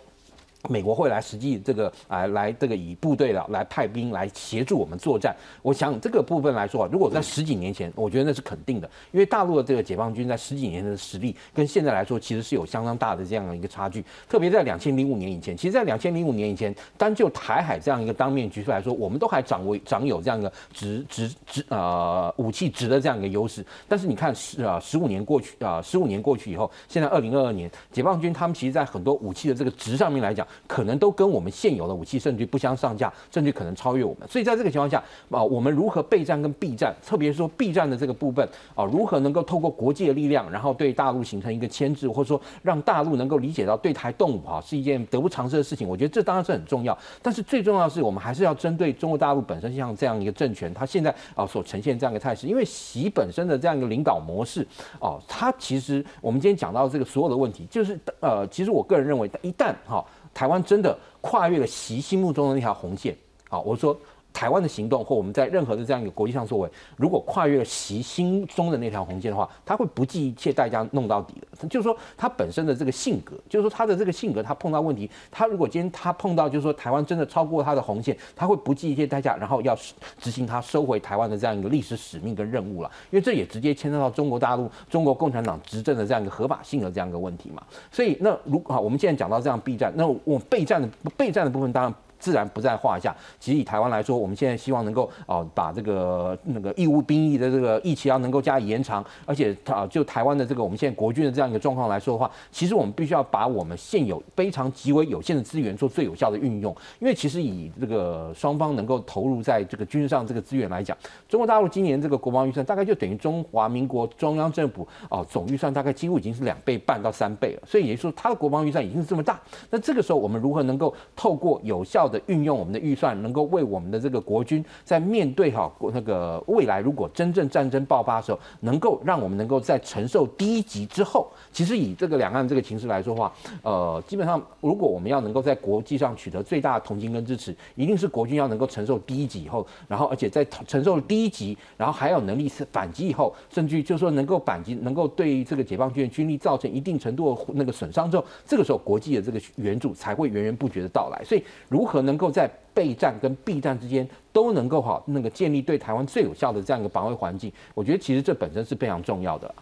美国会来实际这个啊来这个以部队的来派兵来协助我们作战。我想这个部分来说啊，如果在十几年前，我觉得那是肯定的，因为大陆的这个解放军在十几年的实力跟现在来说，其实是有相当大的这样一个差距。特别在两千零五年以前，其实，在两千零五年以前，单就台海这样一个当面局势来说，我们都还掌握掌有这样一个值值值呃武器值的这样一个优势。但是你看十啊十五年过去啊十五年过去以后，现在二零二二年，解放军他们其实在很多武器的这个值上面来讲。可能都跟我们现有的武器甚至不相上下，甚至可能超越我们。所以在这个情况下啊，我们如何备战跟避战，特别是说避战的这个部分啊，如何能够透过国际的力量，然后对大陆形成一个牵制，或者说让大陆能够理解到对台动武啊是一件得不偿失的事情。我觉得这当然是很重要。但是最重要的是，我们还是要针对中国大陆本身像这样一个政权，它现在啊所呈现这样一个态势，因为习本身的这样一个领导模式哦，它其实我们今天讲到这个所有的问题，就是呃，其实我个人认为，一旦哈。台湾真的跨越了习心目中的那条红线，好，我说。台湾的行动或我们在任何的这样一个国际上作为，如果跨越了习心中的那条红线的话，他会不计一切代价弄到底的。就是说，他本身的这个性格，就是说他的这个性格，他碰到问题，他如果今天他碰到，就是说台湾真的超过他的红线，他会不计一切代价，然后要执行他收回台湾的这样一个历史使命跟任务了。因为这也直接牵涉到中国大陆、中国共产党执政的这样一个合法性的这样一个问题嘛。所以，那如啊，我们现在讲到这样备战，那我备战的备战的部分当然。自然不在话下。其实以台湾来说，我们现在希望能够哦，把这个那个义务兵役的这个役期要能够加以延长，而且啊，就台湾的这个我们现在国军的这样一个状况来说的话，其实我们必须要把我们现有非常极为有限的资源做最有效的运用。因为其实以这个双方能够投入在这个军事上这个资源来讲，中国大陆今年这个国防预算大概就等于中华民国中央政府哦总预算大概几乎已经是两倍半到三倍了。所以也就是说，它的国防预算已经是这么大。那这个时候我们如何能够透过有效的的运用我们的预算，能够为我们的这个国军在面对哈那个未来如果真正战争爆发的时候，能够让我们能够在承受第一级之后，其实以这个两岸这个形势来说话，呃，基本上如果我们要能够在国际上取得最大的同情跟支持，一定是国军要能够承受第一级以后，然后而且在承受第一级，然后还有能力是反击以后，甚至就说能够反击，能够对这个解放军的军力造成一定程度的那个损伤之后，这个时候国际的这个援助才会源源不绝的到来。所以如何？能够在备战跟避战之间都能够好那个建立对台湾最有效的这样一个防卫环境，我觉得其实这本身是非常重要的。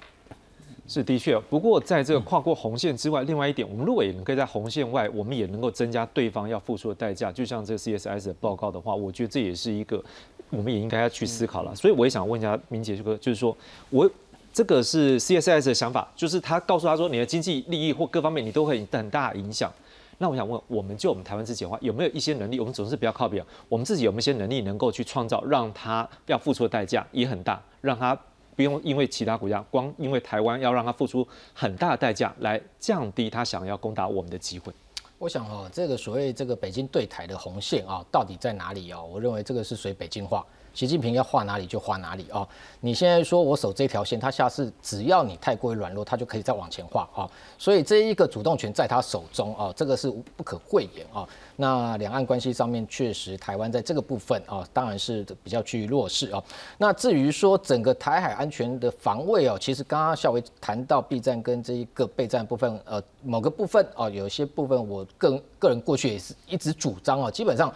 是的确，不过在这个跨过红线之外，另外一点，我们如果也可以在红线外，我们也能够增加对方要付出的代价。就像这个 CSS 的报告的话，我觉得这也是一个我们也应该要去思考了。所以我也想问一下明杰这个，就是说我这个是 CSS 的想法，就是他告诉他说，你的经济利益或各方面你都会很大影响。那我想问，我们就我们台湾自己的话，有没有一些能力？我们总是不要靠别人，我们自己有没有一些能力能够去创造，让他要付出的代价也很大，让他不用因为其他国家，光因为台湾要让他付出很大的代价来降低他想要攻打我们的机会。我想哦，这个所谓这个北京对台的红线啊，到底在哪里哦？我认为这个是随北京话。习近平要画哪里就画哪里哦。你现在说我守这条线，他下次只要你太过于软弱，他就可以再往前画啊。所以这一个主动权在他手中啊，这个是不可讳言啊。那两岸关系上面确实，台湾在这个部分啊，当然是比较趋于弱势啊。那至于说整个台海安全的防卫哦，其实刚刚校伟谈到避战跟这一个备战部分，呃，某个部分哦，有些部分我个人个人过去也是一直主张哦，基本上。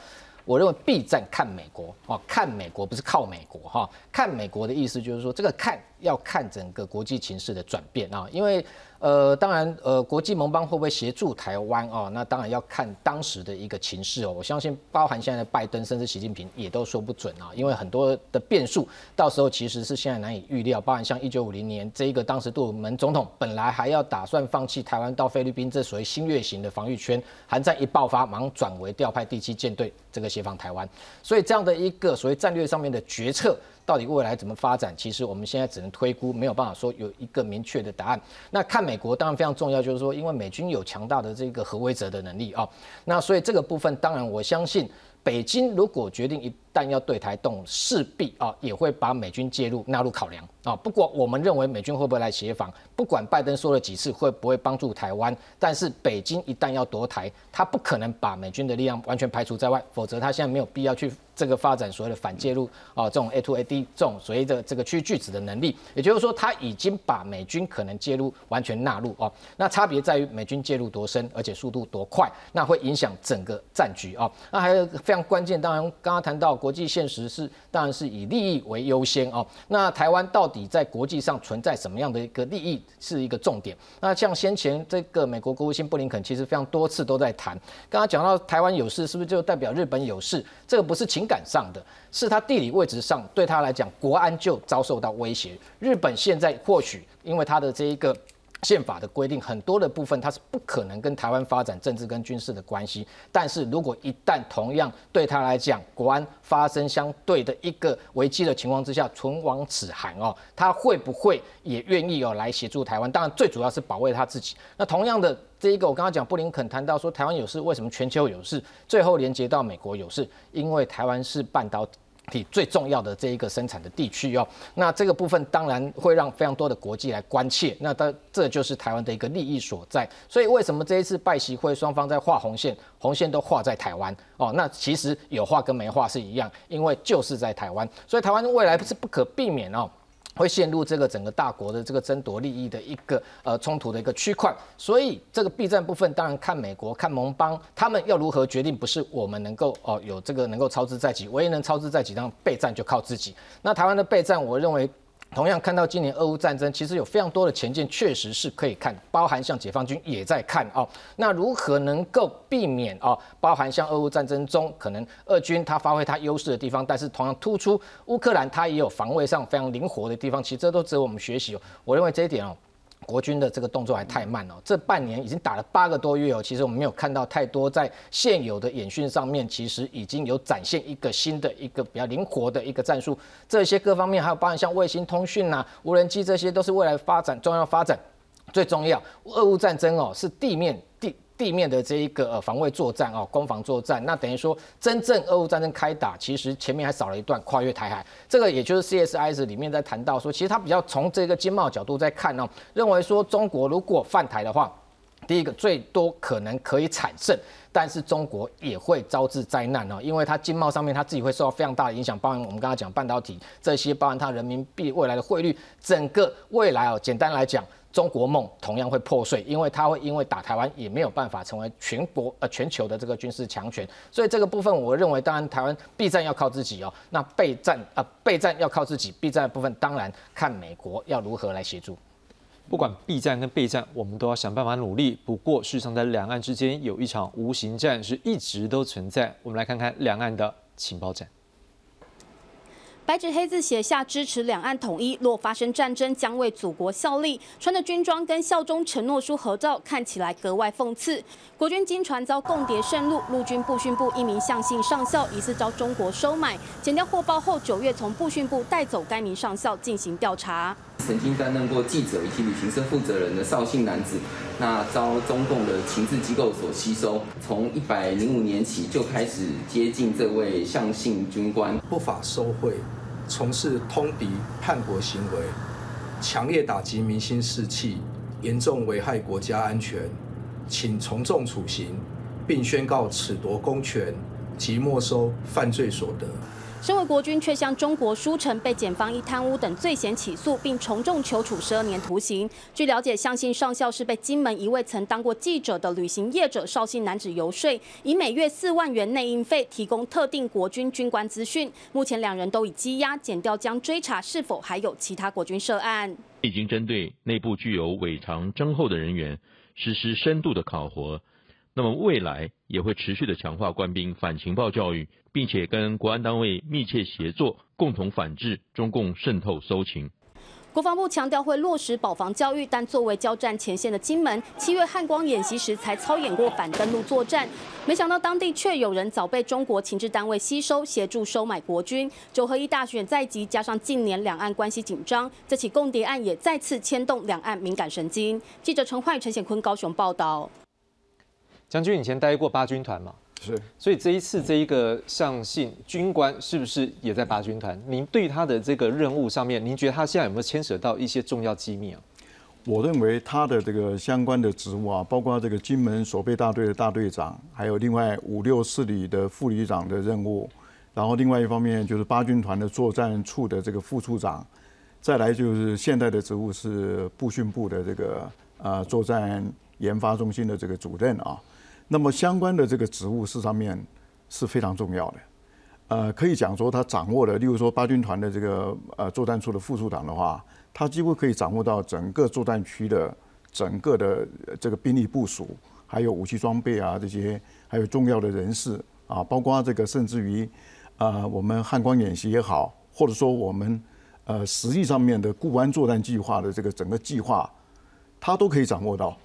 我认为，B 站看美国哦，看美国不是靠美国哈，看美国的意思就是说这个看。要看整个国际形势的转变啊，因为呃，当然呃，国际盟邦会不会协助台湾啊？那当然要看当时的一个情势哦。我相信，包含现在的拜登，甚至习近平也都说不准啊，因为很多的变数，到时候其实是现在难以预料。包含像一九五零年这一个，当时杜鲁门总统本来还要打算放弃台湾到菲律宾这所谓新月型的防御圈，韩战一爆发，忙转为调派第七舰队这个协防台湾，所以这样的一个所谓战略上面的决策。到底未来怎么发展？其实我们现在只能推估，没有办法说有一个明确的答案。那看美国当然非常重要，就是说，因为美军有强大的这个核威慑的能力啊。那所以这个部分，当然我相信，北京如果决定一旦要对台动，势必啊也会把美军介入纳入考量啊。不过我们认为美军会不会来协防，不管拜登说了几次会不会帮助台湾，但是北京一旦要夺台，他不可能把美军的力量完全排除在外，否则他现在没有必要去。这个发展所谓的反介入啊，这种 A to A D 这种所谓的这个区域拒止的能力，也就是说，他已经把美军可能介入完全纳入哦。那差别在于美军介入多深，而且速度多快，那会影响整个战局啊。那还有非常关键，当然刚刚谈到国际现实是，当然是以利益为优先哦。那台湾到底在国际上存在什么样的一个利益是一个重点？那像先前这个美国国务卿布林肯其实非常多次都在谈，刚刚讲到台湾有事，是不是就代表日本有事？这个不是情。感上的是他地理位置上对他来讲，国安就遭受到威胁。日本现在或许因为他的这一个宪法的规定，很多的部分它是不可能跟台湾发展政治跟军事的关系。但是如果一旦同样对他来讲，国安发生相对的一个危机的情况之下，唇亡齿寒哦，他会不会也愿意哦来协助台湾？当然最主要是保卫他自己。那同样的。这一个我刚刚讲，布林肯谈到说台湾有事，为什么全球有事？最后连接到美国有事，因为台湾是半导体体最重要的这一个生产的地区哦。那这个部分当然会让非常多的国际来关切，那这这就是台湾的一个利益所在。所以为什么这一次拜习会双方在画红线，红线都画在台湾哦？那其实有画跟没画是一样，因为就是在台湾，所以台湾未来是不可避免哦。会陷入这个整个大国的这个争夺利益的一个呃冲突的一个区块，所以这个避战部分当然看美国看盟邦他们要如何决定，不是我们能够哦有这个能够操之在己，唯一能操之在己，让备战就靠自己。那台湾的备战，我认为。同样看到今年俄乌战争，其实有非常多的前舰确实是可以看，包含像解放军也在看哦。那如何能够避免哦？包含像俄乌战争中，可能俄军他发挥他优势的地方，但是同样突出乌克兰它也有防卫上非常灵活的地方，其实这都值得我们学习哦。我认为这一点哦。国军的这个动作还太慢哦，这半年已经打了八个多月哦，其实我们没有看到太多在现有的演训上面，其实已经有展现一个新的一个比较灵活的一个战术，这些各方面还有包含像卫星通讯呐、无人机这些，都是未来发展重要发展最重要。俄乌战争哦，是地面地。地面的这一个呃防卫作战哦，攻防作战，那等于说真正俄乌战争开打，其实前面还少了一段跨越台海。这个也就是 CSIS 里面在谈到说，其实他比较从这个经贸角度在看哦，认为说中国如果犯台的话，第一个最多可能可以产胜，但是中国也会招致灾难哦，因为它经贸上面它自己会受到非常大的影响，包含我们刚刚讲半导体这些，包含它人民币未来的汇率，整个未来哦，简单来讲。中国梦同样会破碎，因为它会因为打台湾也没有办法成为全国呃全球的这个军事强权，所以这个部分我认为，当然台湾避战要靠自己哦，那备战啊备战要靠自己，避战的部分当然看美国要如何来协助。不管避战跟备战，我们都要想办法努力。不过事实上，在两岸之间有一场无形战是一直都存在。我们来看看两岸的情报战。白纸黑字写下支持两岸统一，若发生战争将为祖国效力。穿着军装跟效忠承诺书合照，看起来格外讽刺。国军经传遭共谍渗入，陆军步训部一名向姓上校疑似遭中国收买，剪掉货包后，九月从步训部带走该名上校进行调查。曾经担任过记者以及旅行社负责人的绍兴男子，那遭中共的情治机构所吸收，从一百零五年起就开始接近这位向姓军官，不法收贿。从事通敌叛国行为，强烈打击民心士气，严重危害国家安全，请从重处刑，并宣告褫夺公权及没收犯罪所得。身为国军，却向中国书城被检方以贪污等罪嫌起诉，并从重求处十二年徒刑。据了解，相信上校是被金门一位曾当过记者的旅行业者绍兴男子游说，以每月四万元内应费提供特定国军军官资讯。目前两人都已羁押，检调将追查是否还有其他国军涉案。已经针对内部具有伪藏征后的人员实施深度的考核。那么未来也会持续的强化官兵反情报教育，并且跟国安单位密切协作，共同反制中共渗透搜情。国防部强调会落实保防教育，但作为交战前线的金门，七月汉光演习时才操演过反登陆作战，没想到当地却有人早被中国情治单位吸收，协助收买国军。九合一大选在即，加上近年两岸关系紧张，这起共谍案也再次牵动两岸敏感神经。记者陈焕、陈显坤高雄报道。将军以前待过八军团嘛？是，所以这一次这一个上信军官是不是也在八军团？您对他的这个任务上面，您觉得他现在有没有牵扯到一些重要机密啊？我认为他的这个相关的职务啊，包括这个金门守备大队的大队长，还有另外五六四旅的副旅长的任务，然后另外一方面就是八军团的作战处的这个副处长，再来就是现在的职务是部训部的这个呃作战研发中心的这个主任啊。那么相关的这个职务是上面是非常重要的，呃，可以讲说他掌握了，例如说八军团的这个呃作战处的副处长的话。他几乎可以掌握到整个作战区的整个的这个兵力部署，还有武器装备啊这些，还有重要的人士啊，包括这个甚至于，呃，我们汉光演习也好，或者说我们呃实际上面的固安作战计划的这个整个计划，他都可以掌握到。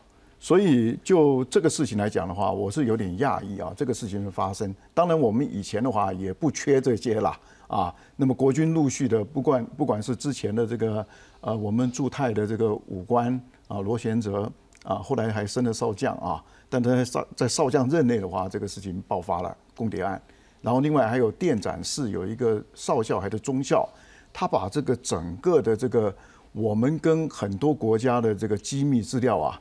所以就这个事情来讲的话，我是有点讶异啊，这个事情的发生。当然我们以前的话也不缺这些啦。啊。那么国军陆续的不管不管是之前的这个。呃，我们驻泰的这个武官啊，罗贤哲啊，后来还升了少将啊。但在少在少将任内的话，这个事情爆发了共谍案。然后另外还有电展室有一个少校还是中校，他把这个整个的这个我们跟很多国家的这个机密资料啊，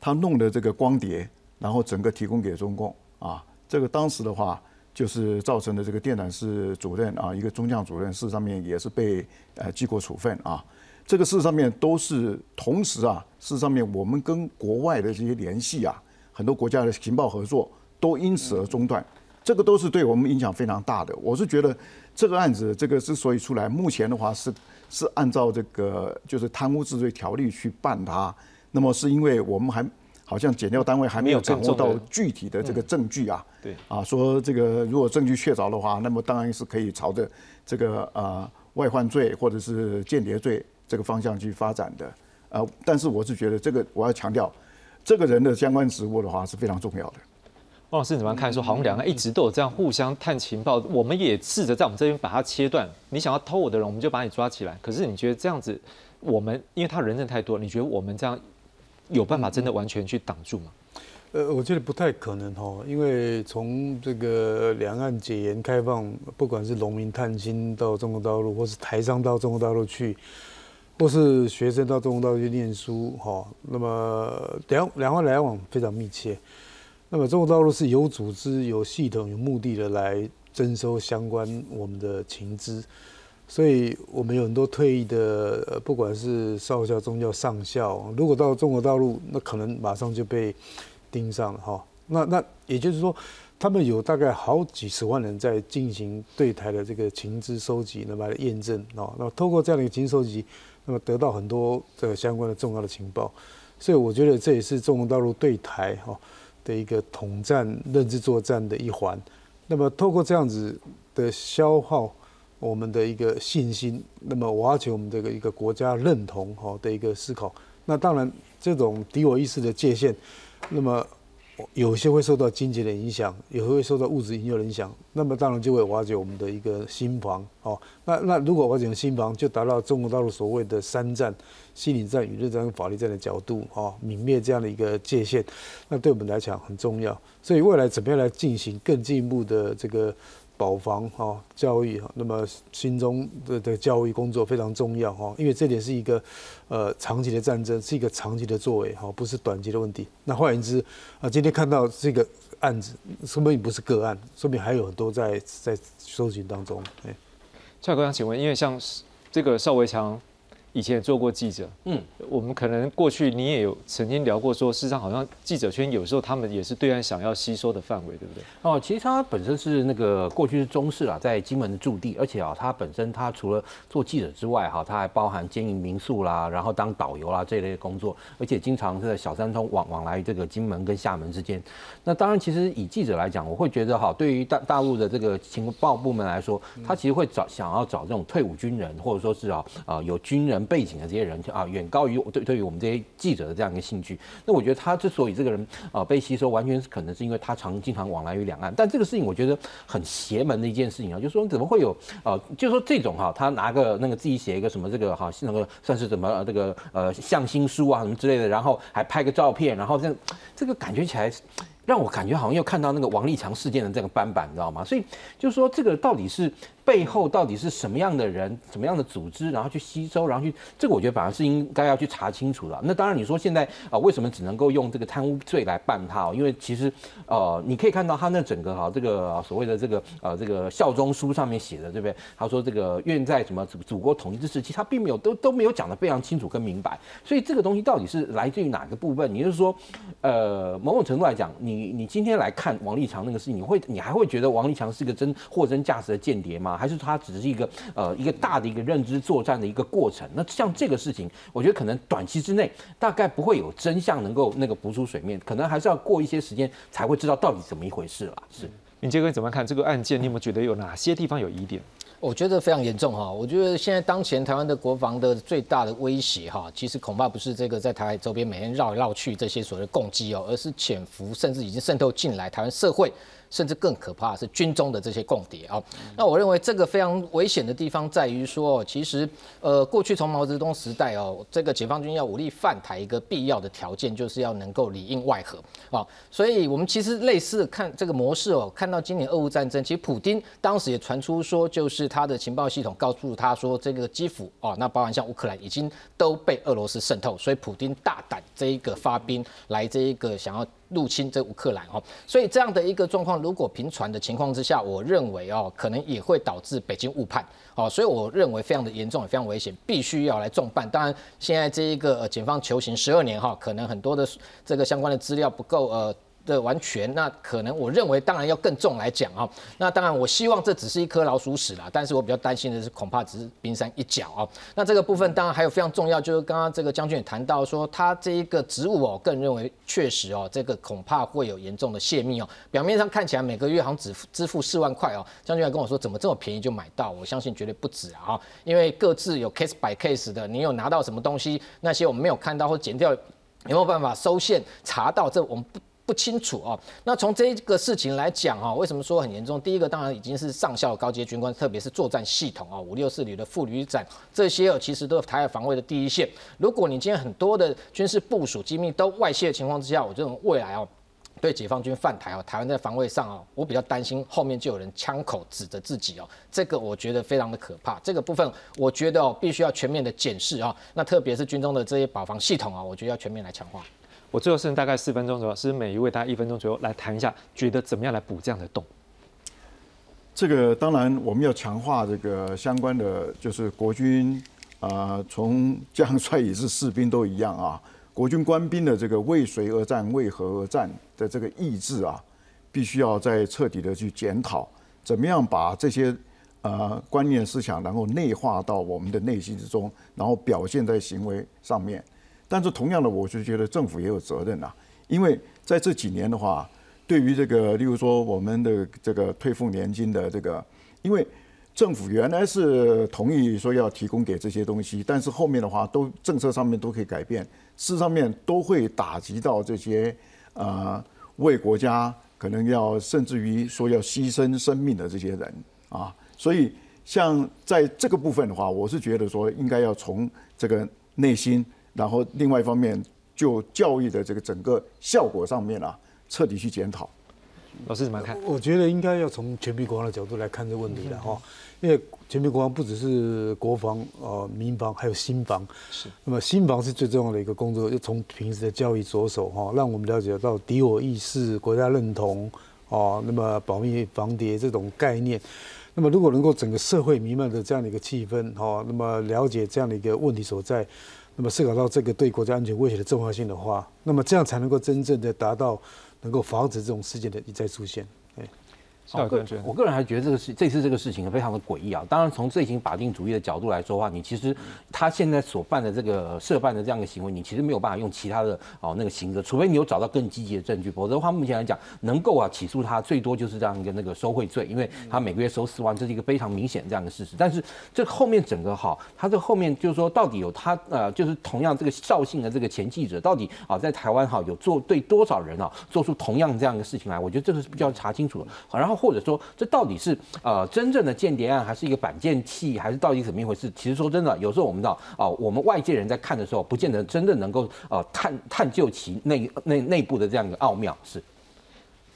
他弄的这个光碟，然后整个提供给中共啊。这个当时的话，就是造成的这个电缆室主任啊，一个中将主任，事实上面也是被呃记过处分啊。这个事实上面都是同时啊，事实上面我们跟国外的这些联系啊，很多国家的情报合作都因此而中断，这个都是对我们影响非常大的。我是觉得这个案子这个之所以出来，目前的话是是按照这个就是贪污治罪条例去办它，那么是因为我们还好像检调单位还没有掌握到具体的这个证据啊，对啊，说这个如果证据确凿的话，那么当然是可以朝着这个呃外患罪或者是间谍罪。这个方向去发展的，呃，但是我是觉得这个我要强调，这个人的相关职务的话是非常重要的。汪老师怎么看？说好像两个一直都有这样互相探情报，我们也试着在我们这边把它切断。你想要偷我的人，我们就把你抓起来。可是你觉得这样子，我们因为他人证太多，你觉得我们这样有办法真的完全去挡住吗？呃，我觉得不太可能哈，因为从这个两岸解严开放，不管是农民探亲到中国大陆，或是台商到中国大陆去。或是学生到中国大陆去念书，哈，那么两两岸来往非常密切。那么中国大陆是有组织、有系统、有目的的来征收相关我们的情资，所以我们有很多退役的，不管是少校、中校、上校，如果到中国大陆，那可能马上就被盯上了，哈。那那也就是说，他们有大概好几十万人在进行对台的这个情资收集，那么来验证，哦，那么透过这样的一个情收集。那么得到很多这个相关的重要的情报，所以我觉得这也是中国大陆对台哈的一个统战认知作战的一环。那么透过这样子的消耗我们的一个信心，那么挖掘我们这个一个国家认同哈的一个思考。那当然这种敌我意识的界限，那么。有些会受到经济的影响，也会受到物质引诱的影响，那么当然就会瓦解我们的一个心防哦。那那如果瓦解心防，就达到中国大陆所谓的三战：心理战、与日战、法律战的角度哦，泯灭这样的一个界限，那对我们来讲很重要。所以未来怎么样来进行更进一步的这个？保防哈教育哈，那么心中的的教育工作非常重要哈，因为这点是一个呃长期的战争，是一个长期的作为哈，不是短期的问题。那换言之啊，今天看到这个案子，说明不是个案，说明还有很多在在搜寻当中。哎，蔡哥想请问，因为像这个邵维强。以前也做过记者，嗯，我们可能过去你也有曾经聊过，说事实上好像记者圈有时候他们也是对岸想要吸收的范围，对不对？哦，其实他本身是那个过去是中式啊，在金门的驻地，而且啊，他本身他除了做记者之外，哈，他还包含经营民宿啦，然后当导游啦这一类工作，而且经常是在小三通往往来这个金门跟厦门之间。那当然，其实以记者来讲，我会觉得哈，对于大大陆的这个情报部门来说，他其实会找想要找这种退伍军人，或者说是啊啊有军人。背景的这些人啊，远高于对对于我们这些记者的这样一个兴趣。那我觉得他之所以这个人啊被吸收，完全可能是因为他常经常往来于两岸。但这个事情我觉得很邪门的一件事情啊，就是说怎么会有啊？就是说这种哈，他拿个那个自己写一个什么这个哈，那个算是怎么这个呃向心书啊什么之类的，然后还拍个照片，然后这样这个感觉起来。让我感觉好像又看到那个王立强事件的这个斑板，你知道吗？所以就是说这个到底是。背后到底是什么样的人、什么样的组织，然后去吸收，然后去这个，我觉得反而是应该要去查清楚的。那当然，你说现在啊，为什么只能够用这个贪污罪来办他？哦因为其实呃，你可以看到他那整个哈这个所谓的这个呃这个效忠书上面写的，对不对？他说这个愿在什么祖祖国统一之时期，他并没有都都没有讲得非常清楚跟明白。所以这个东西到底是来自于哪个部分？你是说呃，某种程度来讲，你你今天来看王立强那个事情，你会你还会觉得王立强是个真货真价实的间谍吗？还是它只是一个呃一个大的一个认知作战的一个过程。那像这个事情，我觉得可能短期之内大概不会有真相能够那个浮出水面，可能还是要过一些时间才会知道到底怎么一回事了。是，林杰哥你怎么看这个案件？你有没有觉得有哪些地方有疑点？我觉得非常严重哈。我觉得现在当前台湾的国防的最大的威胁哈，其实恐怕不是这个在台海周边每天绕来绕去这些所谓的攻击哦，而是潜伏甚至已经渗透进来台湾社会。甚至更可怕是军中的这些共谍啊。那我认为这个非常危险的地方在于说，其实呃，过去从毛泽东时代哦，这个解放军要武力犯台一个必要的条件就是要能够里应外合啊。所以我们其实类似看这个模式哦，看到今年俄乌战争，其实普京当时也传出说，就是他的情报系统告诉他说，这个基辅哦，那包含像乌克兰已经都被俄罗斯渗透，所以普京大胆这一个发兵来这一个想要。入侵这乌克兰哦，所以这样的一个状况，如果频传的情况之下，我认为哦，可能也会导致北京误判哦，所以我认为非常的严重，也非常危险，必须要来重办。当然，现在这一个检方求刑十二年哈，可能很多的这个相关的资料不够呃。的完全，那可能我认为当然要更重来讲啊。那当然，我希望这只是一颗老鼠屎啦。但是我比较担心的是，恐怕只是冰山一角啊。那这个部分当然还有非常重要，就是刚刚这个将军也谈到说，他这一个职务哦，个人认为确实哦，这个恐怕会有严重的泄密哦。表面上看起来每个月好像只支付四万块哦，将军还跟我说，怎么这么便宜就买到？我相信绝对不止啊，因为各自有 case by case 的，你有拿到什么东西，那些我们没有看到或剪掉，有没有办法收线查到？这我们不。不清楚哦。那从这个事情来讲啊，为什么说很严重？第一个当然已经是上校高阶军官，特别是作战系统啊，五六四旅的副旅长这些哦，其实都是台海防卫的第一线。如果你今天很多的军事部署机密都外泄的情况之下，我这种未来哦，对解放军犯台哦，台湾在防卫上哦，我比较担心后面就有人枪口指着自己哦，这个我觉得非常的可怕。这个部分我觉得哦，必须要全面的检视啊。那特别是军中的这些保防系统啊，我觉得要全面来强化。我最后剩大概四分钟左右，是每一位大概一分钟左右来谈一下，觉得怎么样来补这样的洞？这个当然我们要强化这个相关的，就是国军啊，从将帅也是士兵都一样啊，国军官兵的这个为谁而战、为何而战的这个意志啊，必须要再彻底的去检讨，怎么样把这些呃观念思想，然后内化到我们的内心之中，然后表现在行为上面。但是同样的，我就觉得政府也有责任呐，因为在这几年的话，对于这个，例如说我们的这个退付年金的这个，因为政府原来是同意说要提供给这些东西，但是后面的话都政策上面都可以改变，事实上面都会打击到这些呃为国家可能要甚至于说要牺牲生命的这些人啊，所以像在这个部分的话，我是觉得说应该要从这个内心。然后，另外一方面，就教育的这个整个效果上面啊，彻底去检讨。老师怎么看？我觉得应该要从全民国防的角度来看这个问题了哈，因为全民国防不只是国防、呃民防，还有新防。是。那么新防是最重要的一个工作，就从平时的教育着手哈，让我们了解到敌我意识、国家认同哦，那么保密防谍这种概念。那么如果能够整个社会弥漫的这样的一个气氛哈，那么了解这样的一个问题所在。那么思考到这个对国家安全威胁的重要性的话，那么这样才能够真正的达到能够防止这种事件的一再出现。我个我个人还觉得这个事这次这个事情非常的诡异啊！当然，从罪行法定主义的角度来说的话，你其实他现在所办的这个涉办的这样的行为，你其实没有办法用其他的哦那个刑责，除非你有找到更积极的证据，否则的话，目前来讲能够啊起诉他最多就是这样一个那个收贿罪，因为他每个月收四万，这是一个非常明显这样的事实。但是这后面整个哈，他这后面就是说到底有他呃，就是同样这个绍兴的这个前记者，到底啊在台湾哈有做对多少人啊做出同样这样的事情来？我觉得这个是比较查清楚的。然后。或者说，这到底是呃真正的间谍案，还是一个反间器，还是到底怎么一回事？其实说真的，有时候我们知道啊，我们外界人在看的时候，不见得真的能够呃探探究其内内内部的这样一个奥妙。是，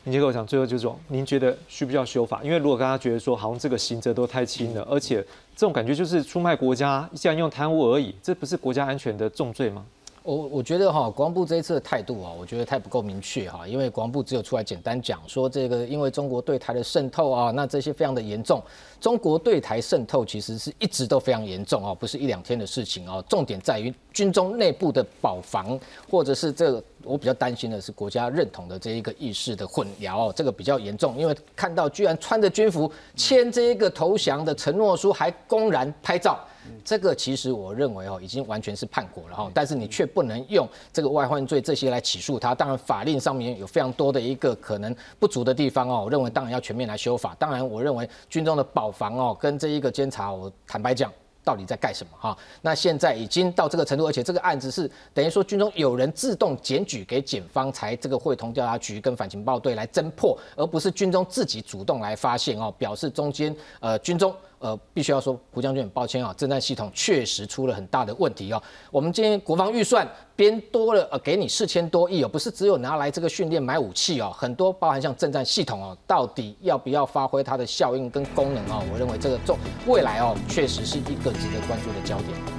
林杰跟我讲，最后就是说，您觉得需不需要修法？因为如果大家觉得说，好像这个刑责都太轻了，而且这种感觉就是出卖国家，既然用贪污而已，这不是国家安全的重罪吗？我我觉得哈，国防部这一次的态度啊，我觉得太不够明确哈，因为国防部只有出来简单讲说这个，因为中国对台的渗透啊，那这些非常的严重。中国对台渗透其实是一直都非常严重啊，不是一两天的事情啊。重点在于军中内部的保防，或者是这个我比较担心的是国家认同的这一个意识的混淆哦，这个比较严重。因为看到居然穿着军服签这一个投降的承诺书，还公然拍照。这个其实我认为哦，已经完全是叛国了哈，但是你却不能用这个外患罪这些来起诉他。当然法令上面有非常多的一个可能不足的地方哦，我认为当然要全面来修法。当然我认为军中的保防哦，跟这一个监察，我坦白讲。到底在干什么哈？那现在已经到这个程度，而且这个案子是等于说军中有人自动检举给检方，才这个会同调查局跟反情报队来侦破，而不是军中自己主动来发现哦。表示中间呃军中呃必须要说胡将军很抱歉啊，侦战系统确实出了很大的问题哦。我们今天国防预算编多了呃给你四千多亿哦，不是只有拿来这个训练买武器哦，很多包含像政战系统哦，到底要不要发挥它的效应跟功能哦？我认为这个重未来哦，确实是一个。值得关注的焦点，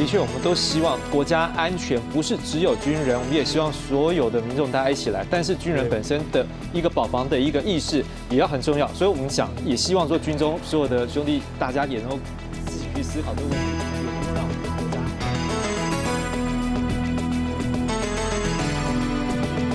的确，我们都希望国家安全不是只有军人，我们也希望所有的民众大家一起来。但是军人本身的一个保防的一个意识也要很重要，所以我们想也希望说军中所有的兄弟大家也能够自己去思考这个问题。